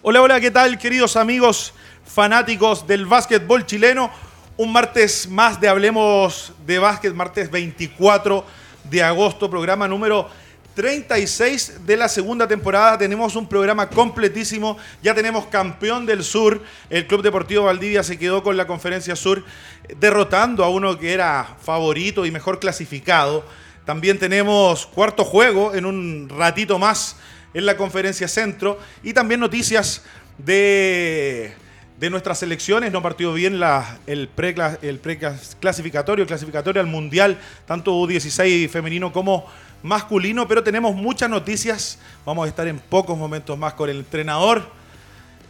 Hola, hola, ¿qué tal, queridos amigos fanáticos del básquetbol chileno? Un martes más de Hablemos de Básquet, martes 24 de agosto, programa número 36 de la segunda temporada. Tenemos un programa completísimo. Ya tenemos campeón del sur. El Club Deportivo Valdivia se quedó con la Conferencia Sur derrotando a uno que era favorito y mejor clasificado. También tenemos cuarto juego en un ratito más en la Conferencia Centro. Y también noticias de, de nuestras selecciones. No partió bien la, el pre-clasificatorio, el clasificatorio al Mundial, tanto U16 femenino como masculino, pero tenemos muchas noticias. Vamos a estar en pocos momentos más con el entrenador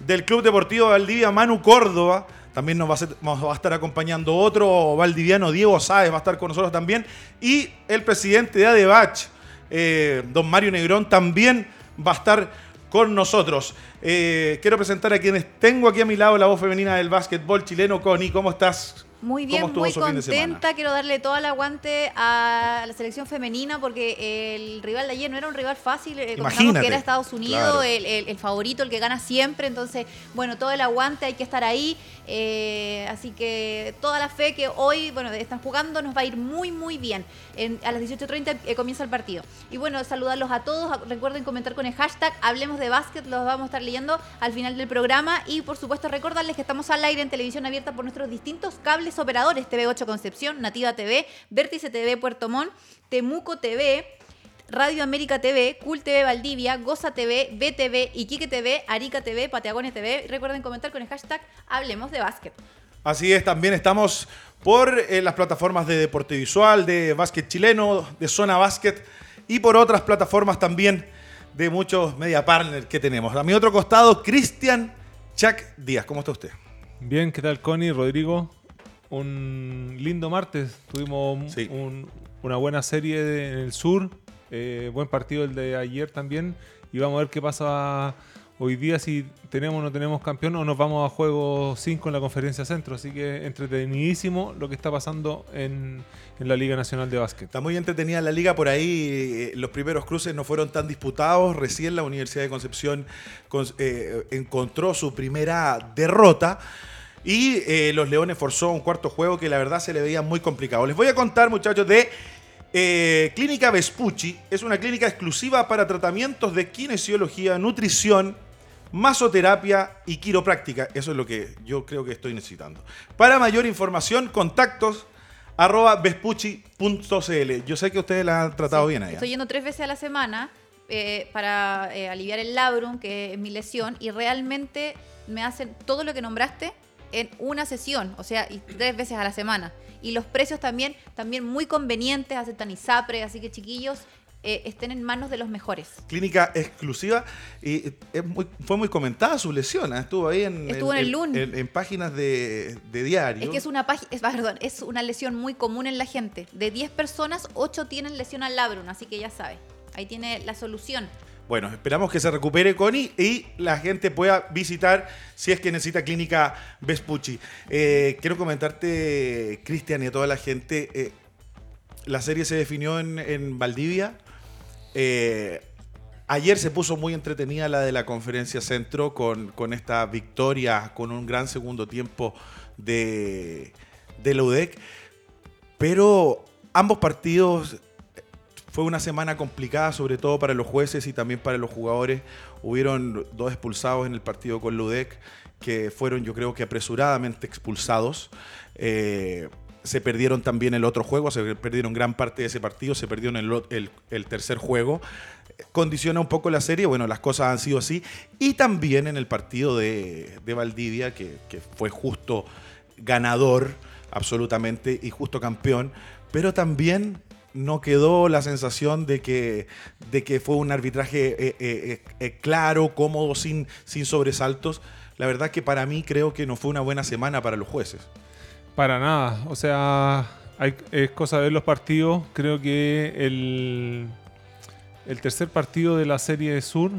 del Club Deportivo Valdivia, Manu Córdoba. También nos va, a estar acompañando otro valdiviano, Diego Sáez, va a estar con nosotros también. Y el presidente de ADEBACH, eh, don Mario Negrón, también va a estar con nosotros. Eh, quiero presentar a quienes tengo aquí a mi lado, la voz femenina del básquetbol chileno. Connie, ¿cómo estás? Muy bien, muy contenta. Quiero darle todo el aguante a la selección femenina porque el rival de ayer no era un rival fácil. Eh, que era Estados Unidos, el, favorito, el que gana siempre. Entonces, bueno, todo el aguante, hay que estar ahí. Eh, así que toda la fe que hoy, bueno, están jugando nos va a ir muy, muy bien. a las 18.30 eh, comienza el partido. Y bueno, saludarlos a todos. Recuerden comentar con el hashtag Hablemos de Básquet. Los vamos a estar leyendo al final del programa. Y por supuesto, recordarles que estamos al aire en televisión abierta por nuestros distintos cables operadores: TV8 Concepción, Nativa TV, Vértice TV Puerto Montt, Temuco TV. Radio América TV, Cool TV Valdivia, Goza TV, BTV, Iquique TV, Arica TV, Patagones TV. Recuerden comentar con el hashtag Hablemos de Básquet. Así es, también estamos por eh, las plataformas de Deporte Visual, de Básquet Chileno, de Zona Básquet y por otras plataformas también de muchos media partners que tenemos. A mi otro costado, Cristian Chac Díaz. ¿Cómo está usted? Bien, ¿qué tal Connie, Rodrigo? Un lindo martes. Tuvimos una buena serie en el sur, eh, buen partido el de ayer también. Y vamos a ver qué pasa hoy día si tenemos o no tenemos campeón o nos vamos a juego 5 en la conferencia centro. Así que entretenidísimo lo que está pasando en, la Liga Nacional de Básquet. Está muy entretenida la liga por ahí. Eh, los primeros cruces no fueron tan disputados. Recién la Universidad de Concepción eh, encontró su primera derrota. Y los Leones forzó un cuarto juego que la verdad se le veía muy complicado. Les voy a contar, muchachos, de eh, clínica Vespucci es una clínica exclusiva para tratamientos de kinesiología, nutrición, masoterapia y quiropráctica. Eso es lo que yo creo que estoy necesitando. Para mayor información, contactos arroba vespucci.cl. Yo sé que ustedes la han tratado bien ahí. Estoy yendo tres veces a la semana eh, para eh, aliviar el labrum, que es mi lesión, y realmente me hacen todo lo que nombraste en una sesión, o sea, y tres veces a la semana y los precios también, también muy convenientes, aceptan ISAPRE, así que chiquillos, eh, estén en manos de los mejores. Clínica exclusiva y fue muy comentada su lesión, ¿eh? estuvo ahí en, estuvo en, el en, páginas de, diario. Es que es una, es, perdón, es una lesión muy común en la gente. De 10 personas, 8 tienen lesión al labrum, así que ya sabe, ahí tiene la solución. Bueno, esperamos que se recupere Connie y la gente pueda visitar si es que necesita clínica Vespucci. Eh, quiero comentarte, Cristian, y a toda la gente, eh, la serie se definió en, Valdivia. Eh, ayer se puso muy entretenida la de la conferencia centro con, esta victoria, con un gran segundo tiempo de, de UDEC. Pero ambos partidos fue una semana complicada, sobre todo para los jueces y también para los jugadores. Hubieron dos expulsados en el partido con Ludec, que fueron yo creo que apresuradamente expulsados. Eh, se perdieron también el otro juego, se perdieron gran parte de ese partido, se perdió el, tercer juego. Condiciona un poco la serie, bueno, las cosas han sido así. Y también en el partido de, Valdivia, que, fue justo ganador, absolutamente, y justo campeón, pero también no quedó la sensación de que, de que fue un arbitraje eh, eh, eh, claro, cómodo, sin, sin sobresaltos. La verdad que para mí creo que no fue una buena semana para los jueces. Para nada. O sea, hay, es cosa de ver los partidos. Creo que el, el tercer partido de la Serie Sur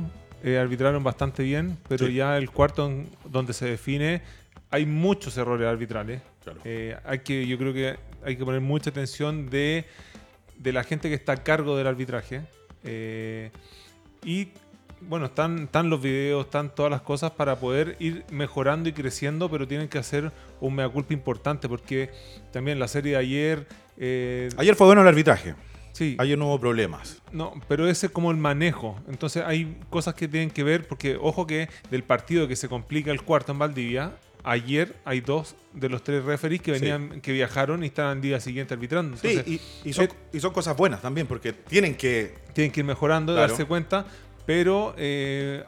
arbitraron bastante bien, pero ya el cuarto donde se define hay muchos errores arbitrales. hay que, yo creo que hay que poner mucha atención de de la gente que está a cargo del arbitraje. Eh, y bueno, están, están los videos, están todas las cosas para poder ir mejorando y creciendo, pero tienen que hacer un mea culpa importante porque también la serie de ayer... Eh, ayer fue bueno el arbitraje. Sí. Ayer no hubo problemas. No, pero ese es como el manejo. Entonces hay cosas que tienen que ver, porque ojo que del partido que se complica el cuarto en Valdivia, ayer hay dos de los tres referees que venían, que viajaron y estaban el día siguiente arbitrando. sí, y, son, cosas buenas también, porque tienen que... Tienen que ir mejorando, darse cuenta, pero eh,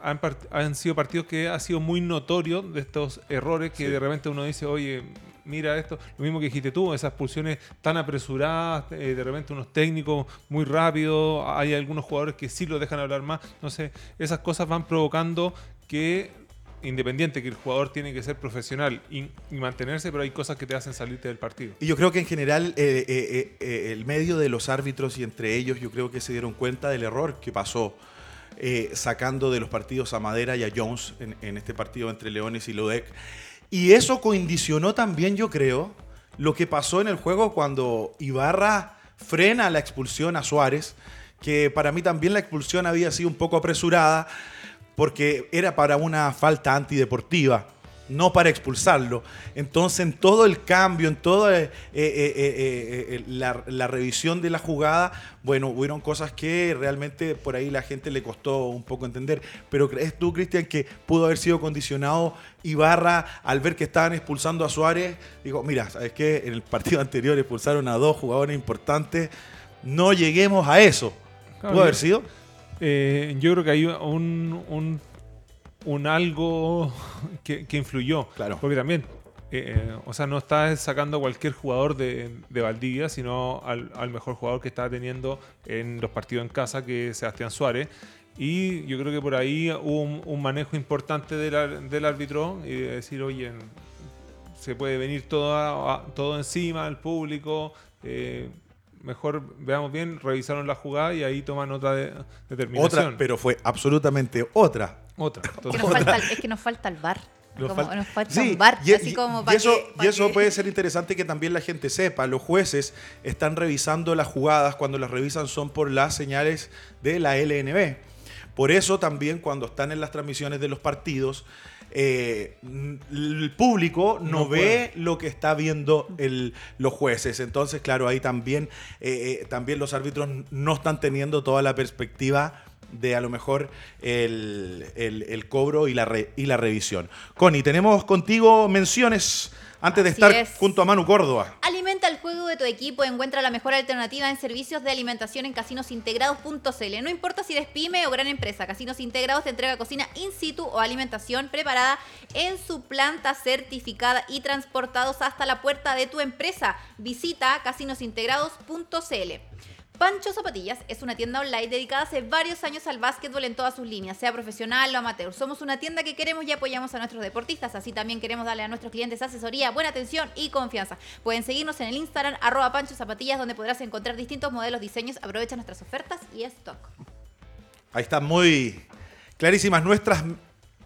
han, sido partidos que ha sido muy notorio de estos errores que de repente uno dice, oye, mira esto, lo mismo que dijiste tú, esas pulsiones tan apresuradas, eh, de repente unos técnicos muy rápidos, hay algunos jugadores que sí lo dejan hablar más, no sé, esas cosas van provocando que independiente que el jugador tiene que ser profesional y, mantenerse, pero hay cosas que te hacen salirte del partido. Y yo creo que en general eh, el medio de los árbitros y entre ellos yo creo que se dieron cuenta del error que pasó eh, sacando de los partidos a Madera y a Jones en, este partido entre Leones y Lodec. Y eso condicionó también, yo creo, lo que pasó en el juego cuando Ibarra frena la expulsión a Suárez, que para mí también la expulsión había sido un poco apresurada porque era para una falta antideportiva no para expulsarlo. Entonces, en todo el cambio, en toda eh, eh, eh, la, revisión de la jugada, bueno, hubieron cosas que realmente por ahí la gente le costó un poco entender. Pero ¿crees tú, Cristian, que pudo haber sido condicionado Ibarra al ver que estaban expulsando a Suárez? Digo, mira, ¿sabes qué? En el partido anterior expulsaron a dos jugadores importantes. No lleguemos a eso. ¿Pudo haber sido? Yo creo que hay un un algo que, influyó. Claro. Porque también, eh, eh, o sea, no está sacando a cualquier jugador de, Valdivia, sino al, mejor jugador que está teniendo en los partidos en casa, que es Sebastián Suárez. Y yo creo que por ahí hubo un, manejo importante del, árbitro y de decir, oye, se puede venir todo, todo encima al público. Eh, mejor veamos bien, revisaron la jugada y ahí toman otra determinación. Otra, pero fue absolutamente otra. Otra. es que nos falta el bar. Nos, falta un bar, y, así como y eso, y eso puede ser interesante que también la gente sepa. Los jueces están revisando las jugadas, cuando las revisan son por las señales de la LNB. Por eso también cuando están en las transmisiones de los partidos, eh, el público no, ve lo que está viendo los jueces. Entonces, claro, ahí también, eh, eh, también los árbitros no están teniendo toda la perspectiva de a lo mejor el, cobro y la, y la revisión. Connie, tenemos contigo menciones antes de estar junto a Manu Córdoba. Alimenta el juego de tu equipo, encuentra la mejor alternativa en servicios de alimentación en casinosintegrados.cl. No importa si eres pyme o gran empresa, Casinos Integrados te entrega cocina in situ o alimentación preparada en su planta certificada y transportados hasta la puerta de tu empresa. Visita casinosintegrados.cl. Pancho Zapatillas es una tienda online dedicada hace varios años al básquetbol en todas sus líneas, sea profesional o amateur. Somos una tienda que queremos y apoyamos a nuestros deportistas, así también queremos darle a nuestros clientes asesoría, buena atención y confianza. Pueden seguirnos en el Instagram arroba Pancho Zapatillas donde podrás encontrar distintos modelos, diseños, aprovecha nuestras ofertas y stock. Ahí están muy clarísimas nuestras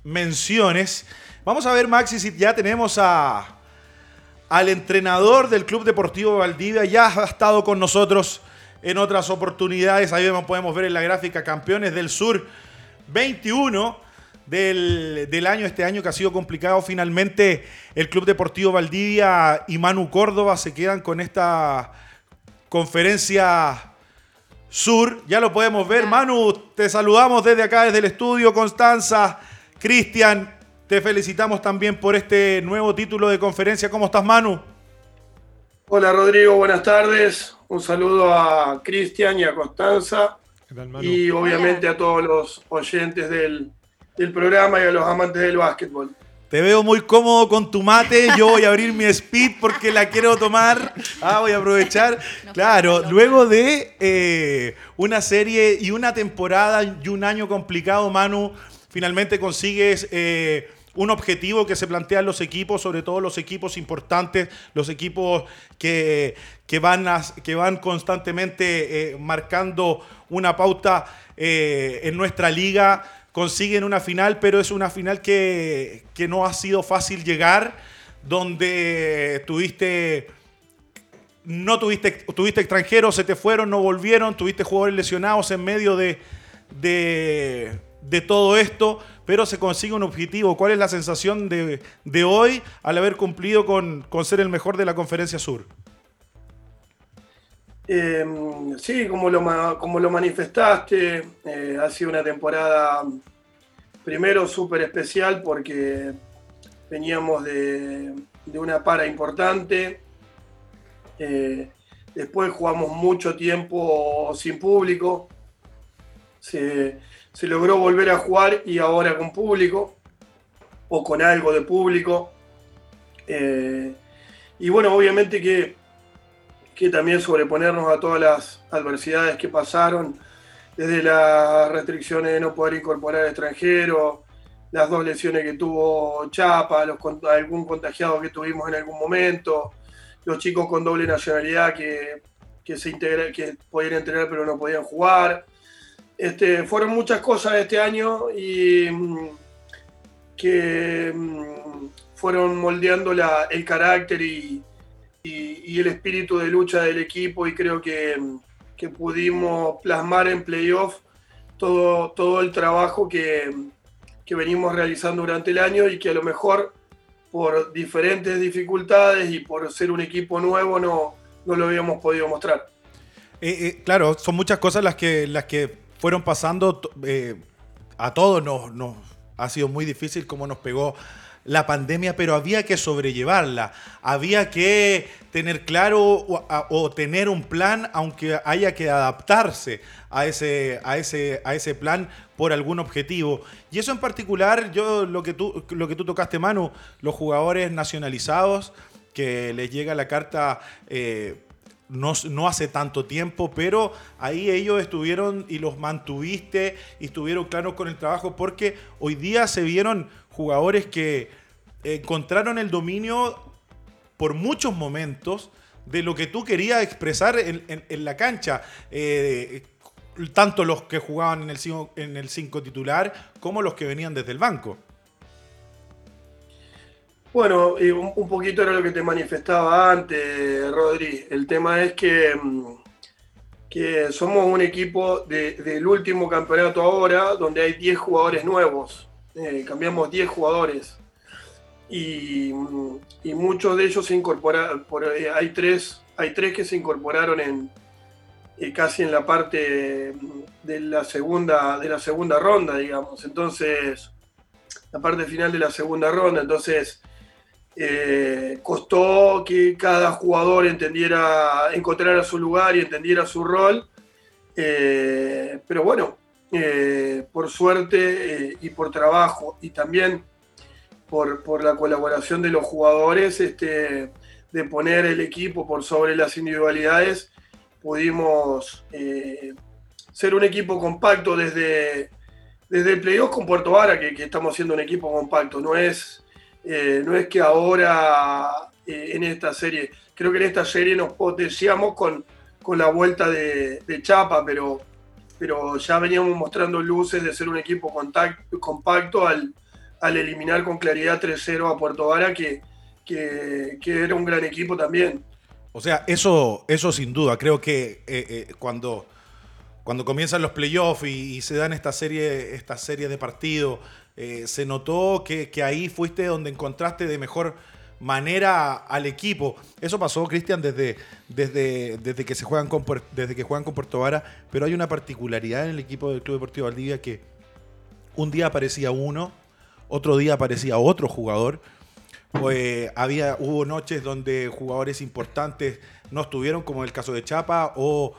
menciones. Vamos a ver, Maxi, si ya tenemos a, al entrenador del Club Deportivo Valdivia, ya ha estado con nosotros en otras oportunidades. Ahí podemos ver en la gráfica campeones del sur 21 del, año, este año que ha sido complicado. Finalmente el Club Deportivo Valdivia y Manu Córdoba se quedan con esta conferencia sur. Ya lo podemos ver. Manu, te saludamos desde acá, desde el estudio. Constanza, Cristian, te felicitamos también por este nuevo título de conferencia. ¿Cómo estás, Manu? Hola, Rodrigo. Buenas tardes. Un saludo a Cristian y a Constanza. Y obviamente a todos los oyentes del, programa y a los amantes del básquetbol. Te veo muy cómodo con tu mate. Yo voy a abrir mi speed porque la quiero tomar. Ah, voy a aprovechar. claro, luego de eh, una serie y una temporada y un año complicado, Manu, finalmente consigues eh, un objetivo que se plantean los equipos, sobre todo los equipos importantes, los equipos que, van, que van constantemente eh, marcando una pauta eh, en nuestra liga, consiguen una final, pero es una final que, no ha sido fácil llegar, donde tuviste no tuviste, tuviste extranjeros, se te fueron, no volvieron, tuviste jugadores lesionados en medio de, de todo esto, pero se consigue un objetivo. ¿Cuál es la sensación de, hoy al haber cumplido con, ser el mejor de la Conferencia Sur? Em, sí, como lo, como lo manifestaste, eh, ha sido una temporada primero súper especial porque veníamos de, una para importante. Eh, después jugamos mucho tiempo sin público. Logró volver a jugar y ahora con público o con algo de público. Eh, y bueno, obviamente que, que también sobreponernos a todas las adversidades que pasaron, desde las restricciones de no poder incorporar extranjeros, las dos lesiones que tuvo Chapa, algún contagiado que tuvimos en algún momento, los chicos con doble nacionalidad que, se integra, que podían entrenar pero no podían jugar. Este, fueron muchas cosas este año y mm, que mm, fueron moldeando el carácter y, el espíritu de lucha del equipo y creo que, que pudimos plasmar en playoff todo, todo el trabajo que, que venimos realizando durante el año y que a lo mejor por diferentes dificultades y por ser un equipo nuevo no, no lo habíamos podido mostrar. Eh, eh, claro, son muchas cosas las que, las que fueron pasando eh, a todos. Nos, ha sido muy difícil cómo nos pegó la pandemia, pero había que sobrellevarla. Había que tener claro o, tener un plan, aunque haya que adaptarse a ese, a, ese, a ese plan por algún objetivo. Y eso en particular, yo lo que tú, lo que tú tocaste, Manu, los jugadores nacionalizados, que les llega la carta... Eh, no, no, hace tanto tiempo, pero ahí ellos estuvieron y los mantuviste y estuvieron claros con el trabajo porque hoy día se vieron jugadores que encontraron el dominio por muchos momentos de lo que tú querías expresar en, la cancha. Eh, tanto los que jugaban en el, en el 5 titular como los que venían desde el banco. Bueno, un, poquito era lo que te manifestaba antes, Rodri. El tema es que, mm, que somos un equipo del último campeonato ahora, donde hay 10 jugadores nuevos. Eh, cambiamos 10 jugadores. Y, y, muchos de ellos se incorporaron, por, eh, hay, tres, hay tres que se incorporaron en, eh, casi en la parte de la segunda de la segunda ronda, digamos. Entonces, la parte final de la segunda ronda. Entonces, eh, costó que cada jugador entendiera, encontrara su lugar y entendiera su rol. Eh, pero bueno, por suerte y por trabajo y también por, la colaboración de los jugadores, este, de poner el equipo por sobre las individualidades, pudimos eh, ser un equipo compacto desde, desde el playoff con Puerto Vara, que, estamos siendo un equipo compacto. No es, eh, no es que ahora eh, en esta serie, creo que en esta serie nos potenciamos con, con la vuelta de, Chapa, pero, pero ya veníamos mostrando luces de ser un equipo compacto al, al eliminar con claridad 3-0 a Puerto Vara, que, que, era un gran equipo también. O sea, eso, eso sin duda. Creo que eh, cuando, cuando comienzan los playoffs y, se dan esta serie, esta serie de partidos, eh, se notó que, ahí fuiste donde encontraste de mejor manera al equipo. Eso pasó, Cristian, desde, desde, desde, que se juegan con, desde que juegan con Puerto Vara, pero hay una particularidad en el equipo del Club Deportivo Valdivia que un día aparecía uno, otro día aparecía otro jugador pues había, hubo noches donde jugadores importantes no estuvieron, como en el caso de Chapa, o,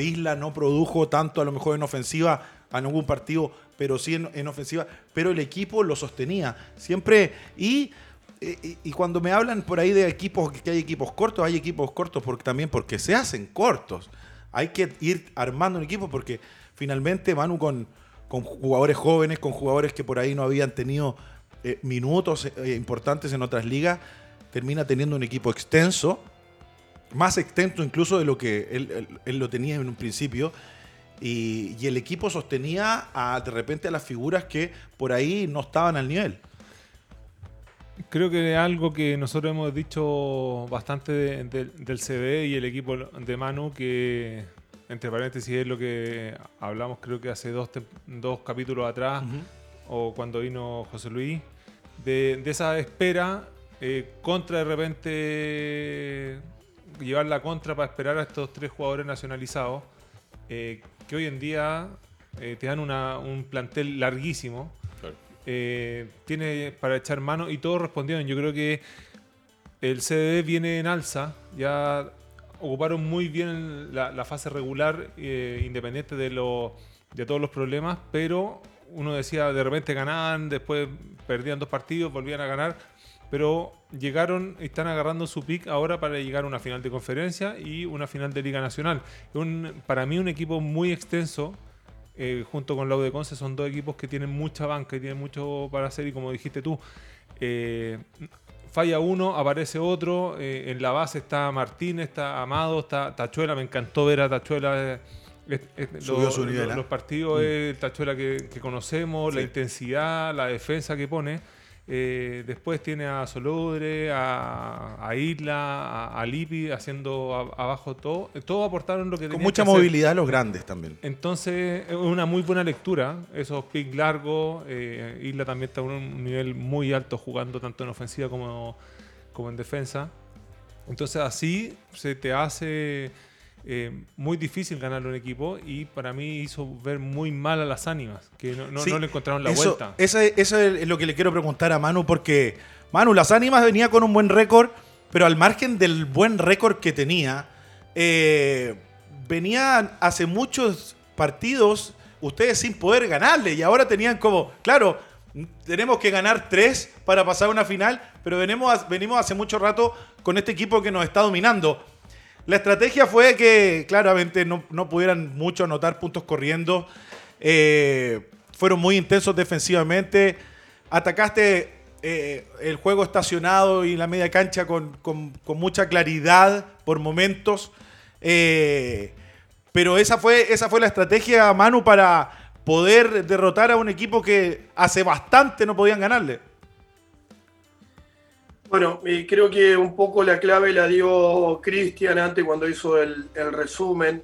Isla no produjo tanto a lo mejor en ofensiva a ningún partido, pero sí en, ofensiva, pero el equipo lo sostenía siempre. Y, y, cuando me hablan por ahí de equipos, que hay equipos cortos, hay equipos cortos porque, también porque se hacen cortos. Hay que ir armando un equipo porque finalmente Manu con, con jugadores jóvenes, con jugadores que por ahí no habían tenido eh, minutos eh, importantes en otras ligas, termina teniendo un equipo extenso, más extenso incluso de lo que él, lo tenía en un principio. Y, el equipo sostenía a, de repente a las figuras que por ahí no estaban al nivel. Creo que es algo que nosotros hemos dicho bastante del CB y el equipo de Manu, que entre paréntesis, es lo que hablamos creo que hace dos, dos capítulos atrás, o cuando vino José Luis, de, esa espera eh, contra de repente llevar la contra para esperar a estos tres jugadores nacionalizados, eh, que hoy en día eh, te dan un plantel larguísimo. tiene para echar mano y todos respondieron. Yo creo que el CDD viene en alza, ya ocuparon muy bien la, fase regular, eh, independiente de, lo, de todos los problemas, pero uno decía, de repente ganaban, después perdían dos partidos, volvían a ganar, pero llegaron, están agarrando su pick ahora para llegar a una final de conferencia y una final de Liga Nacional. Un, para mí un equipo muy extenso, eh, junto con la de Conce, son dos equipos que tienen mucha banca y tienen mucho para hacer y como dijiste tú, eh, falla uno, aparece otro. Eh, en la base está Martín, está Amado, está Tachuela. Me encantó ver a Tachuela. Eh, Subió su nivel, los, los, partidos, mm. el Tachuela que, conocemos, la intensidad, la defensa que pone. Eh, después tiene a Solodre, a, Isla, a, Lipi haciendo abajo todo. Todos aportaron lo que Con mucha movilidad los grandes también. Entonces, es una muy buena lectura. Esos picks largos. Eh, Isla también está a un nivel muy alto jugando tanto en ofensiva como, como en defensa. Entonces, así se te hace eh, muy difícil ganar un equipo y para mí hizo ver muy mal a las ánimas, que no, le encontraron la vuelta. Eso, es lo que le quiero preguntar a Manu, porque Manu, las ánimas venía con un buen récord, pero al margen del buen récord que tenía, eh, venían hace muchos partidos ustedes sin poder ganarle y ahora tenían como, claro, tenemos que ganar tres para pasar una final, pero venimos, venimos hace mucho rato con este equipo que nos está dominando. La estrategia fue que claramente no, pudieran mucho anotar puntos corriendo. Eh, fueron muy intensos defensivamente. Atacaste eh, el juego estacionado y la media cancha con, mucha claridad por momentos. Eh, pero esa fue, esa fue la estrategia, Manu, para poder derrotar a un equipo que hace bastante no podían ganarle. Bueno, creo que un poco la clave la dio Cristian antes cuando hizo el, resumen,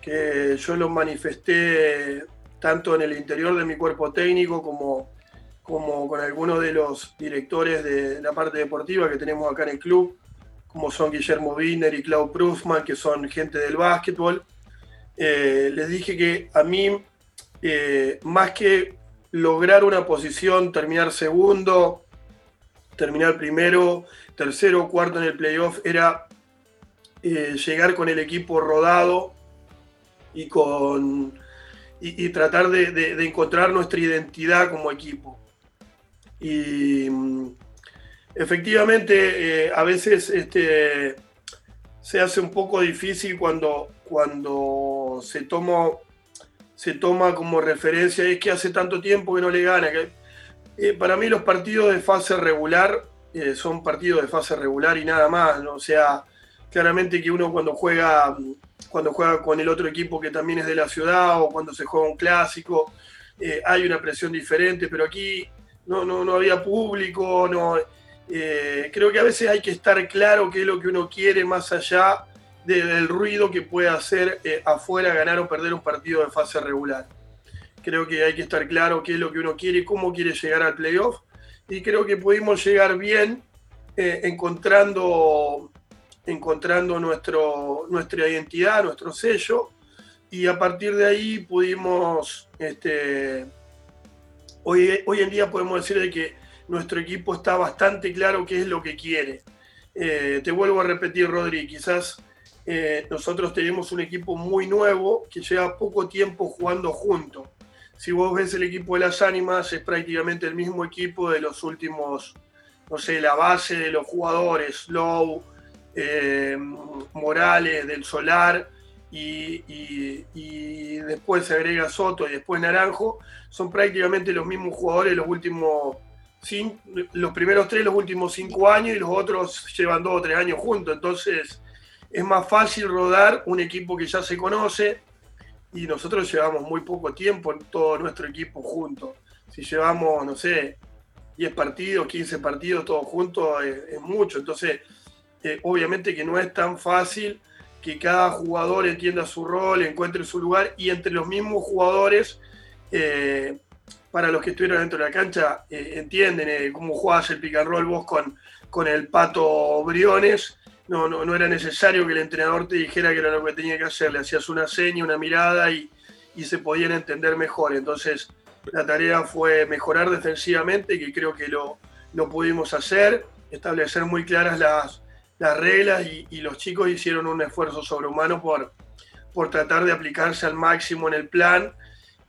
que yo lo manifesté tanto en el interior de mi cuerpo técnico como, como con algunos de los directores de la parte deportiva que tenemos acá en el club, como son Guillermo Wiener y Clau Prusman, que son gente del básquetbol. Eh, les dije que a mí, eh, más que lograr una posición, terminar segundo, terminar primero, tercero, cuarto en el playoff, era eh, llegar con el equipo rodado y, con, y, tratar de, encontrar nuestra identidad como equipo. Y mm, efectivamente, eh, a veces este, se hace un poco difícil cuando, cuando se, toma, se toma como referencia, es que hace tanto tiempo que no le gana. Eh, para mí los partidos de fase regular eh, son partidos de fase regular y nada más. ¿no? O sea, claramente que uno cuando juega, cuando juega con el otro equipo que también es de la ciudad o cuando se juega un clásico, eh, hay una presión diferente, pero aquí no, no, no había público, no, creo que a veces hay que estar claro qué es lo que uno quiere más allá del ruido que puede hacer afuera ganar o perder un partido de fase regular. Creo que hay que estar claro qué es lo que uno quiere cómo quiere llegar al playoff. Y creo que pudimos llegar bien eh, encontrando, encontrando nuestro, nuestra identidad, nuestro sello. Y a partir de ahí pudimos, este, hoy, hoy en día podemos decir de que nuestro equipo está bastante claro qué es lo que quiere. Eh, te vuelvo a repetir, Rodri, quizás eh, nosotros tenemos un equipo muy nuevo que lleva poco tiempo jugando juntos si vos ves el equipo de las ánimas, es prácticamente el mismo equipo de los últimos, no sé, la base de los jugadores, Low, eh, Morales, del Solar, y, después se agrega Soto y después Naranjo, son prácticamente los mismos jugadores los últimos cinco, los primeros tres, los últimos cinco años, y los otros llevan dos o tres años juntos. Entonces es más fácil rodar un equipo que ya se conoce, y nosotros llevamos muy poco tiempo en todo nuestro equipo juntos. Si llevamos, no sé, 10 partidos, 15 partidos todos juntos, es, mucho. Entonces, eh, obviamente que no es tan fácil que cada jugador entienda su rol, encuentre su lugar y entre los mismos jugadores, eh, para los que estuvieron dentro de la cancha, eh, entienden cómo jugabas el pick and vos con, con el pato Briones. No, no, no, era necesario que el entrenador te dijera que era lo que tenía que hacer, le hacías una seña, una mirada y, y se podían entender mejor. Entonces, la tarea fue mejorar defensivamente, que creo que lo, lo pudimos hacer, establecer muy claras las, las reglas y, los chicos hicieron un esfuerzo sobrehumano por, por tratar de aplicarse al máximo en el plan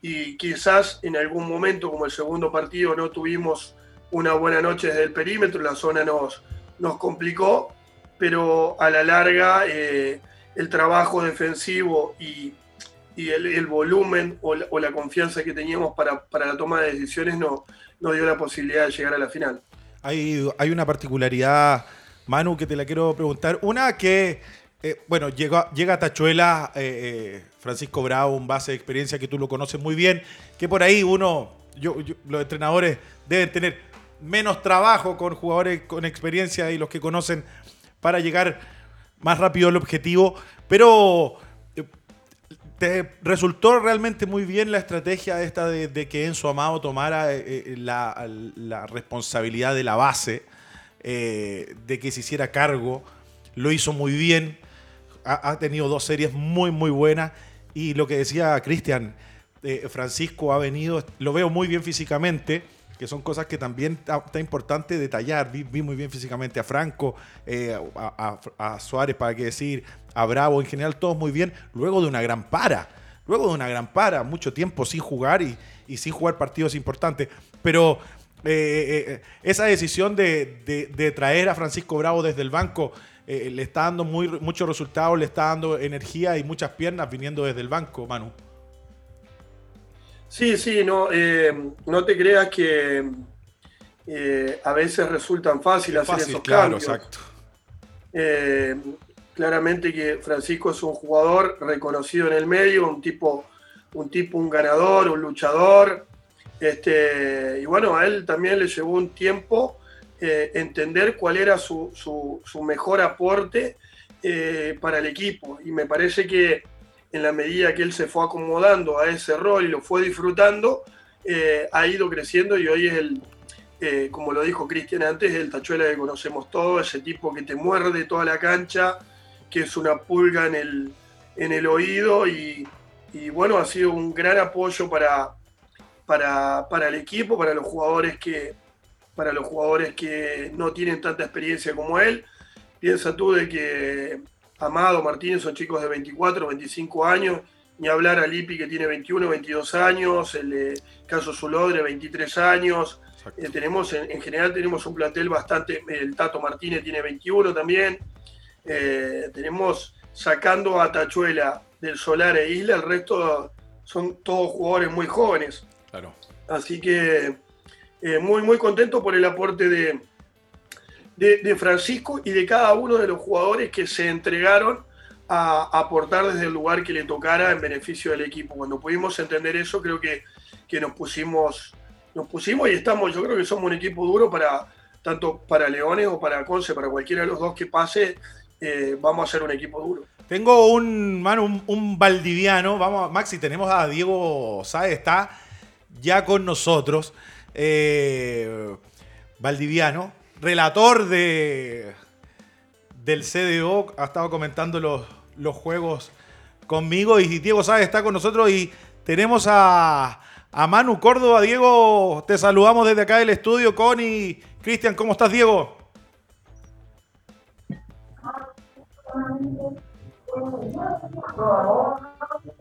y quizás en algún momento, como el segundo partido, no tuvimos una buena noche desde el perímetro, la zona nos, nos complicó, pero a la larga eh, el trabajo defensivo y, el, volumen o la, confianza que teníamos para, la toma de decisiones no, nos dio la posibilidad de llegar a la final. Hay, hay una particularidad Manu, que te la quiero preguntar. Una que, eh, bueno, llega, llega a Tachuela eh, Francisco Bravo, un base de experiencia que tú lo conoces muy bien, que por ahí uno, yo, los entrenadores deben tener menos trabajo con jugadores con experiencia y los que conocen para llegar más rápido al objetivo, pero te resultó realmente muy bien la estrategia esta de, que Enzo Amado tomara la, la, responsabilidad de la base eh, de que se hiciera cargo. Lo hizo muy bien. Ha, tenido dos series muy, muy buenas. Y lo que decía Cristian, eh, Francisco ha venido, lo veo muy bien físicamente, que son cosas que también está, importante detallar. Vi, muy bien físicamente a Franco, eh, a, Suárez, para qué decir, a Bravo, en general todos muy bien, luego de una gran para. Luego de una gran para, mucho tiempo sin jugar y, sin jugar partidos importantes. Pero eh, eh, esa decisión de, traer a Francisco Bravo desde el banco le está dando muchos resultados, le está dando energía y muchas piernas viniendo desde el banco, Manu. Sí, sí, no, no te creas que a veces resultan fáciles hacer esos claro, Exacto. claramente que Francisco es un jugador reconocido en el medio, un tipo, un tipo, un ganador, un luchador, este, y bueno, a él también le llevó un tiempo eh, entender cuál era su, mejor aporte eh, para el equipo. Y me parece que en la medida que él se fue acomodando a ese rol y lo fue disfrutando, eh, ha ido creciendo y hoy es el, como lo dijo Cristian antes, el tachuela que conocemos todos, ese tipo que te muerde toda la cancha, que es una pulga en el, en el oído y, y bueno, ha sido un gran apoyo para, para, el equipo, para los jugadores que para los jugadores que no tienen tanta experiencia como él. Piensa tú de que Amado, Martínez son chicos de 24, 25 años, ni hablar a Lipi que tiene 21, 22 años, el eh, caso Zulodre 23 años. Eh, tenemos en, general tenemos un plantel bastante, el Tato Martínez tiene 21 también. Eh, tenemos sacando a Tachuela del Solar e Isla, el resto son todos jugadores muy jóvenes. Claro. Así que muy, muy contento por el aporte de, de, Francisco y de cada uno de los jugadores que se entregaron a, aportar desde el lugar que le tocara en beneficio del equipo. Cuando pudimos entender eso, creo que, que nos pusimos nos pusimos y estamos, yo creo que somos un equipo duro para tanto para Leones o para Conce, para cualquiera de los dos que pase, eh, vamos a ser un equipo duro. Tengo un, mano, un, valdiviano, vamos, Maxi, tenemos a Diego Sáez, está ya con nosotros, eh, Valdiviano, relator de, del CDO, ha estado comentando los, los juegos conmigo y Diego Sáez está con nosotros y tenemos a, a Manu Córdoba. Diego, te saludamos desde acá del estudio. Connie, Cristian, ¿cómo estás, Diego?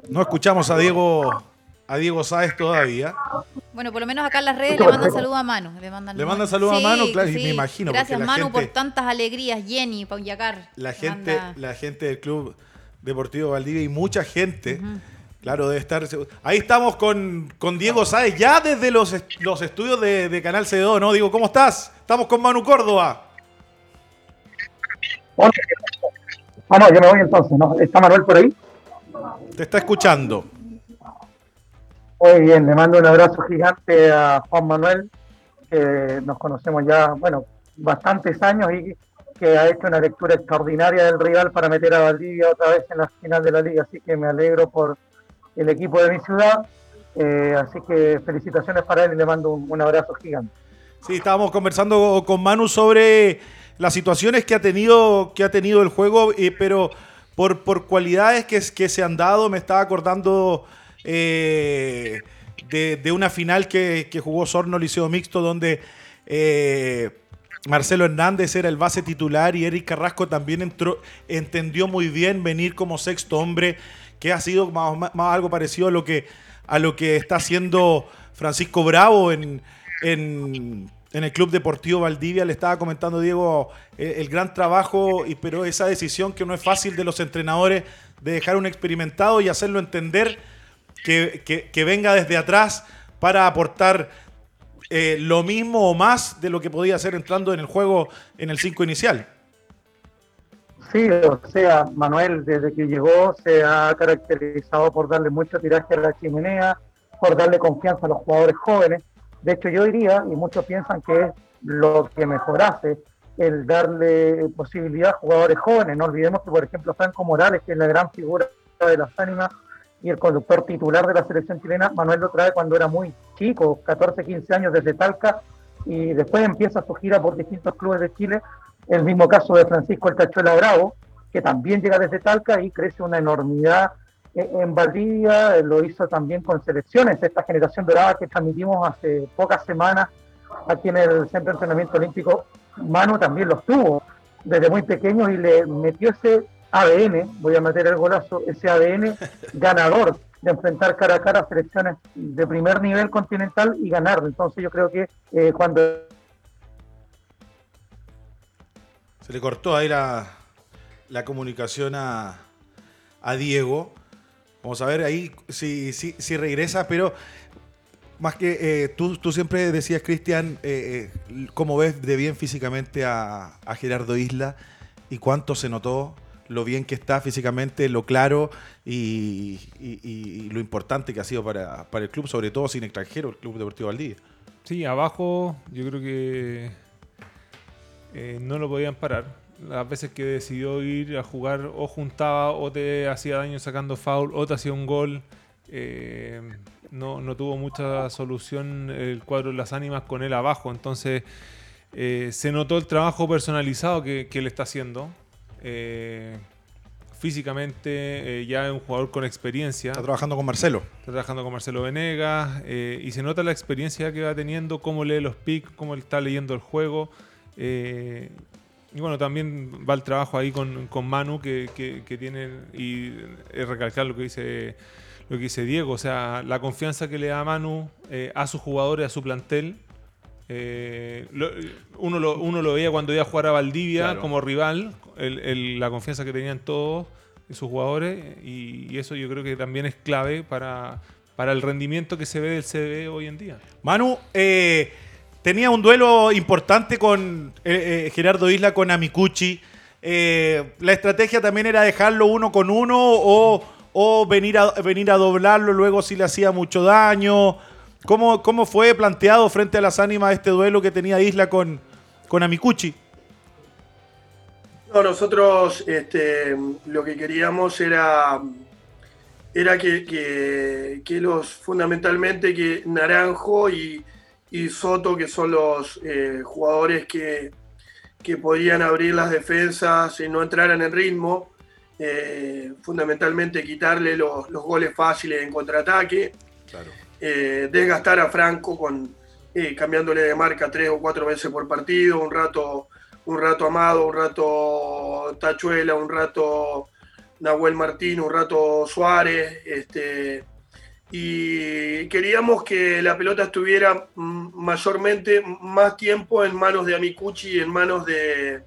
No escuchamos a Diego a Diego Sáez todavía. Bueno, por lo menos acá en las redes le mandan saludos a Manu. Le mandan, ¿Le saludos a Manu, claro, y me imagino. Gracias, Manu, por tantas alegrías, Jenny, Pauyacar. La gente, la gente del Club Deportivo Valdivia y mucha gente. Claro, debe estar. Ahí estamos con, con Diego Sáez, ya desde los, los estudios de, Canal C2, ¿no? Digo, ¿cómo estás? Estamos con Manu Córdoba. Ah, no, yo me voy entonces, ¿no? ¿Está Manuel por ahí? Te está escuchando. Muy bien, le mando un abrazo gigante a Juan Manuel, que nos conocemos ya, bueno, bastantes años y que ha hecho una lectura extraordinaria del rival para meter a Valdivia otra vez en la final de la liga, así que me alegro por el equipo de mi ciudad, eh, así que felicitaciones para él y le mando un, abrazo gigante. Sí, estábamos conversando con Manu sobre las situaciones que ha tenido, que ha tenido el juego, eh, pero por, por cualidades que, que se han dado, me estaba acordando eh, de, una final que, jugó Sorno Liceo Mixto, donde Marcelo Hernández era el base titular y Eric Carrasco también entendió muy bien venir como sexto hombre, que ha sido más, algo parecido a lo que, a lo que está haciendo Francisco Bravo en, el Club Deportivo Valdivia. Le estaba comentando Diego eh, el, gran trabajo, y, pero esa decisión que no es fácil de los entrenadores de dejar un experimentado y hacerlo entender que, venga desde atrás para aportar eh, lo mismo o más de lo que podía hacer entrando en el juego en el 5 inicial. Sí, o sea, Manuel desde que llegó se ha caracterizado por darle mucho tiraje a la chimenea, por darle confianza a los jugadores jóvenes. De hecho, yo diría, y muchos piensan que es lo que mejor hace, el darle posibilidad a jugadores jóvenes. No olvidemos que, por ejemplo, Franco Morales, que es la gran figura de las ánimas, y el conductor titular de la selección chilena, Manuel lo trae cuando era muy chico, 14, 15 años desde Talca, y después empieza su gira por distintos clubes de Chile. El mismo caso de Francisco El Tachuela Bravo, que también llega desde Talca y crece una enormidad en Valdivia, lo hizo también con selecciones, esta generación dorada que transmitimos hace pocas semanas aquí en el Centro de Entrenamiento Olímpico, Manu también los tuvo desde muy pequeño y le metió ese ADN, voy a meter el golazo, ese ADN ganador de enfrentar cara a cara a selecciones de primer nivel continental y ganar. Entonces yo creo que eh, cuando... Se le cortó ahí la, la comunicación a, a, Diego. Vamos a ver ahí si, si, si regresa, pero más que eh, tú, tú, siempre decías, Cristian, eh, cómo ves de bien físicamente a, a Gerardo Isla y cuánto se notó lo bien que está físicamente, lo claro y, lo importante que ha sido para, el club, sobre todo sin extranjero, el Club Deportivo Valdivia. Sí, abajo yo creo que eh, no lo podían parar. Las veces que decidió ir a jugar o juntaba o te hacía daño sacando foul o te hacía un gol. Eh, no, tuvo mucha solución el cuadro de las ánimas con él abajo. Entonces eh, se notó el trabajo personalizado que, que él está haciendo. Eh, físicamente eh, ya es un jugador con experiencia. Está trabajando con Marcelo. Está trabajando con Marcelo Venegas eh, y se nota la experiencia que va teniendo, cómo lee los picks, cómo está leyendo el juego. y bueno, también va el trabajo ahí con, Manu que, tiene, y recalcar lo que dice lo que dice Diego, o sea, la confianza que le da Manu a sus jugadores, a su plantel, eh, uno, lo, uno lo veía cuando iba a jugar a Valdivia como rival, la confianza que tenían todos sus jugadores, y, eso yo creo que también es clave para, para el rendimiento que se ve del CB hoy en día. Manu, eh, tenía un duelo importante con eh, Gerardo Isla con Amicucci. la estrategia también era dejarlo uno con uno o, o venir, a, venir a doblarlo luego si le hacía mucho daño. ¿Cómo, ¿Cómo, fue planteado frente a las ánimas este duelo que tenía Isla con, con Amicucci? No, nosotros este, lo que queríamos era, era que, los fundamentalmente que Naranjo y, Soto, que son los eh, jugadores que, que, podían abrir las defensas y no entraran en ritmo, eh, fundamentalmente quitarle los, los goles fáciles en contraataque. Claro. Eh, desgastar a Franco con eh, cambiándole de marca tres o cuatro veces por partido, un rato, un rato Amado, un rato Tachuela, un rato Nahuel Martín, un rato Suárez, este, y queríamos que la pelota estuviera mayormente más tiempo en manos de Amicucci y en manos de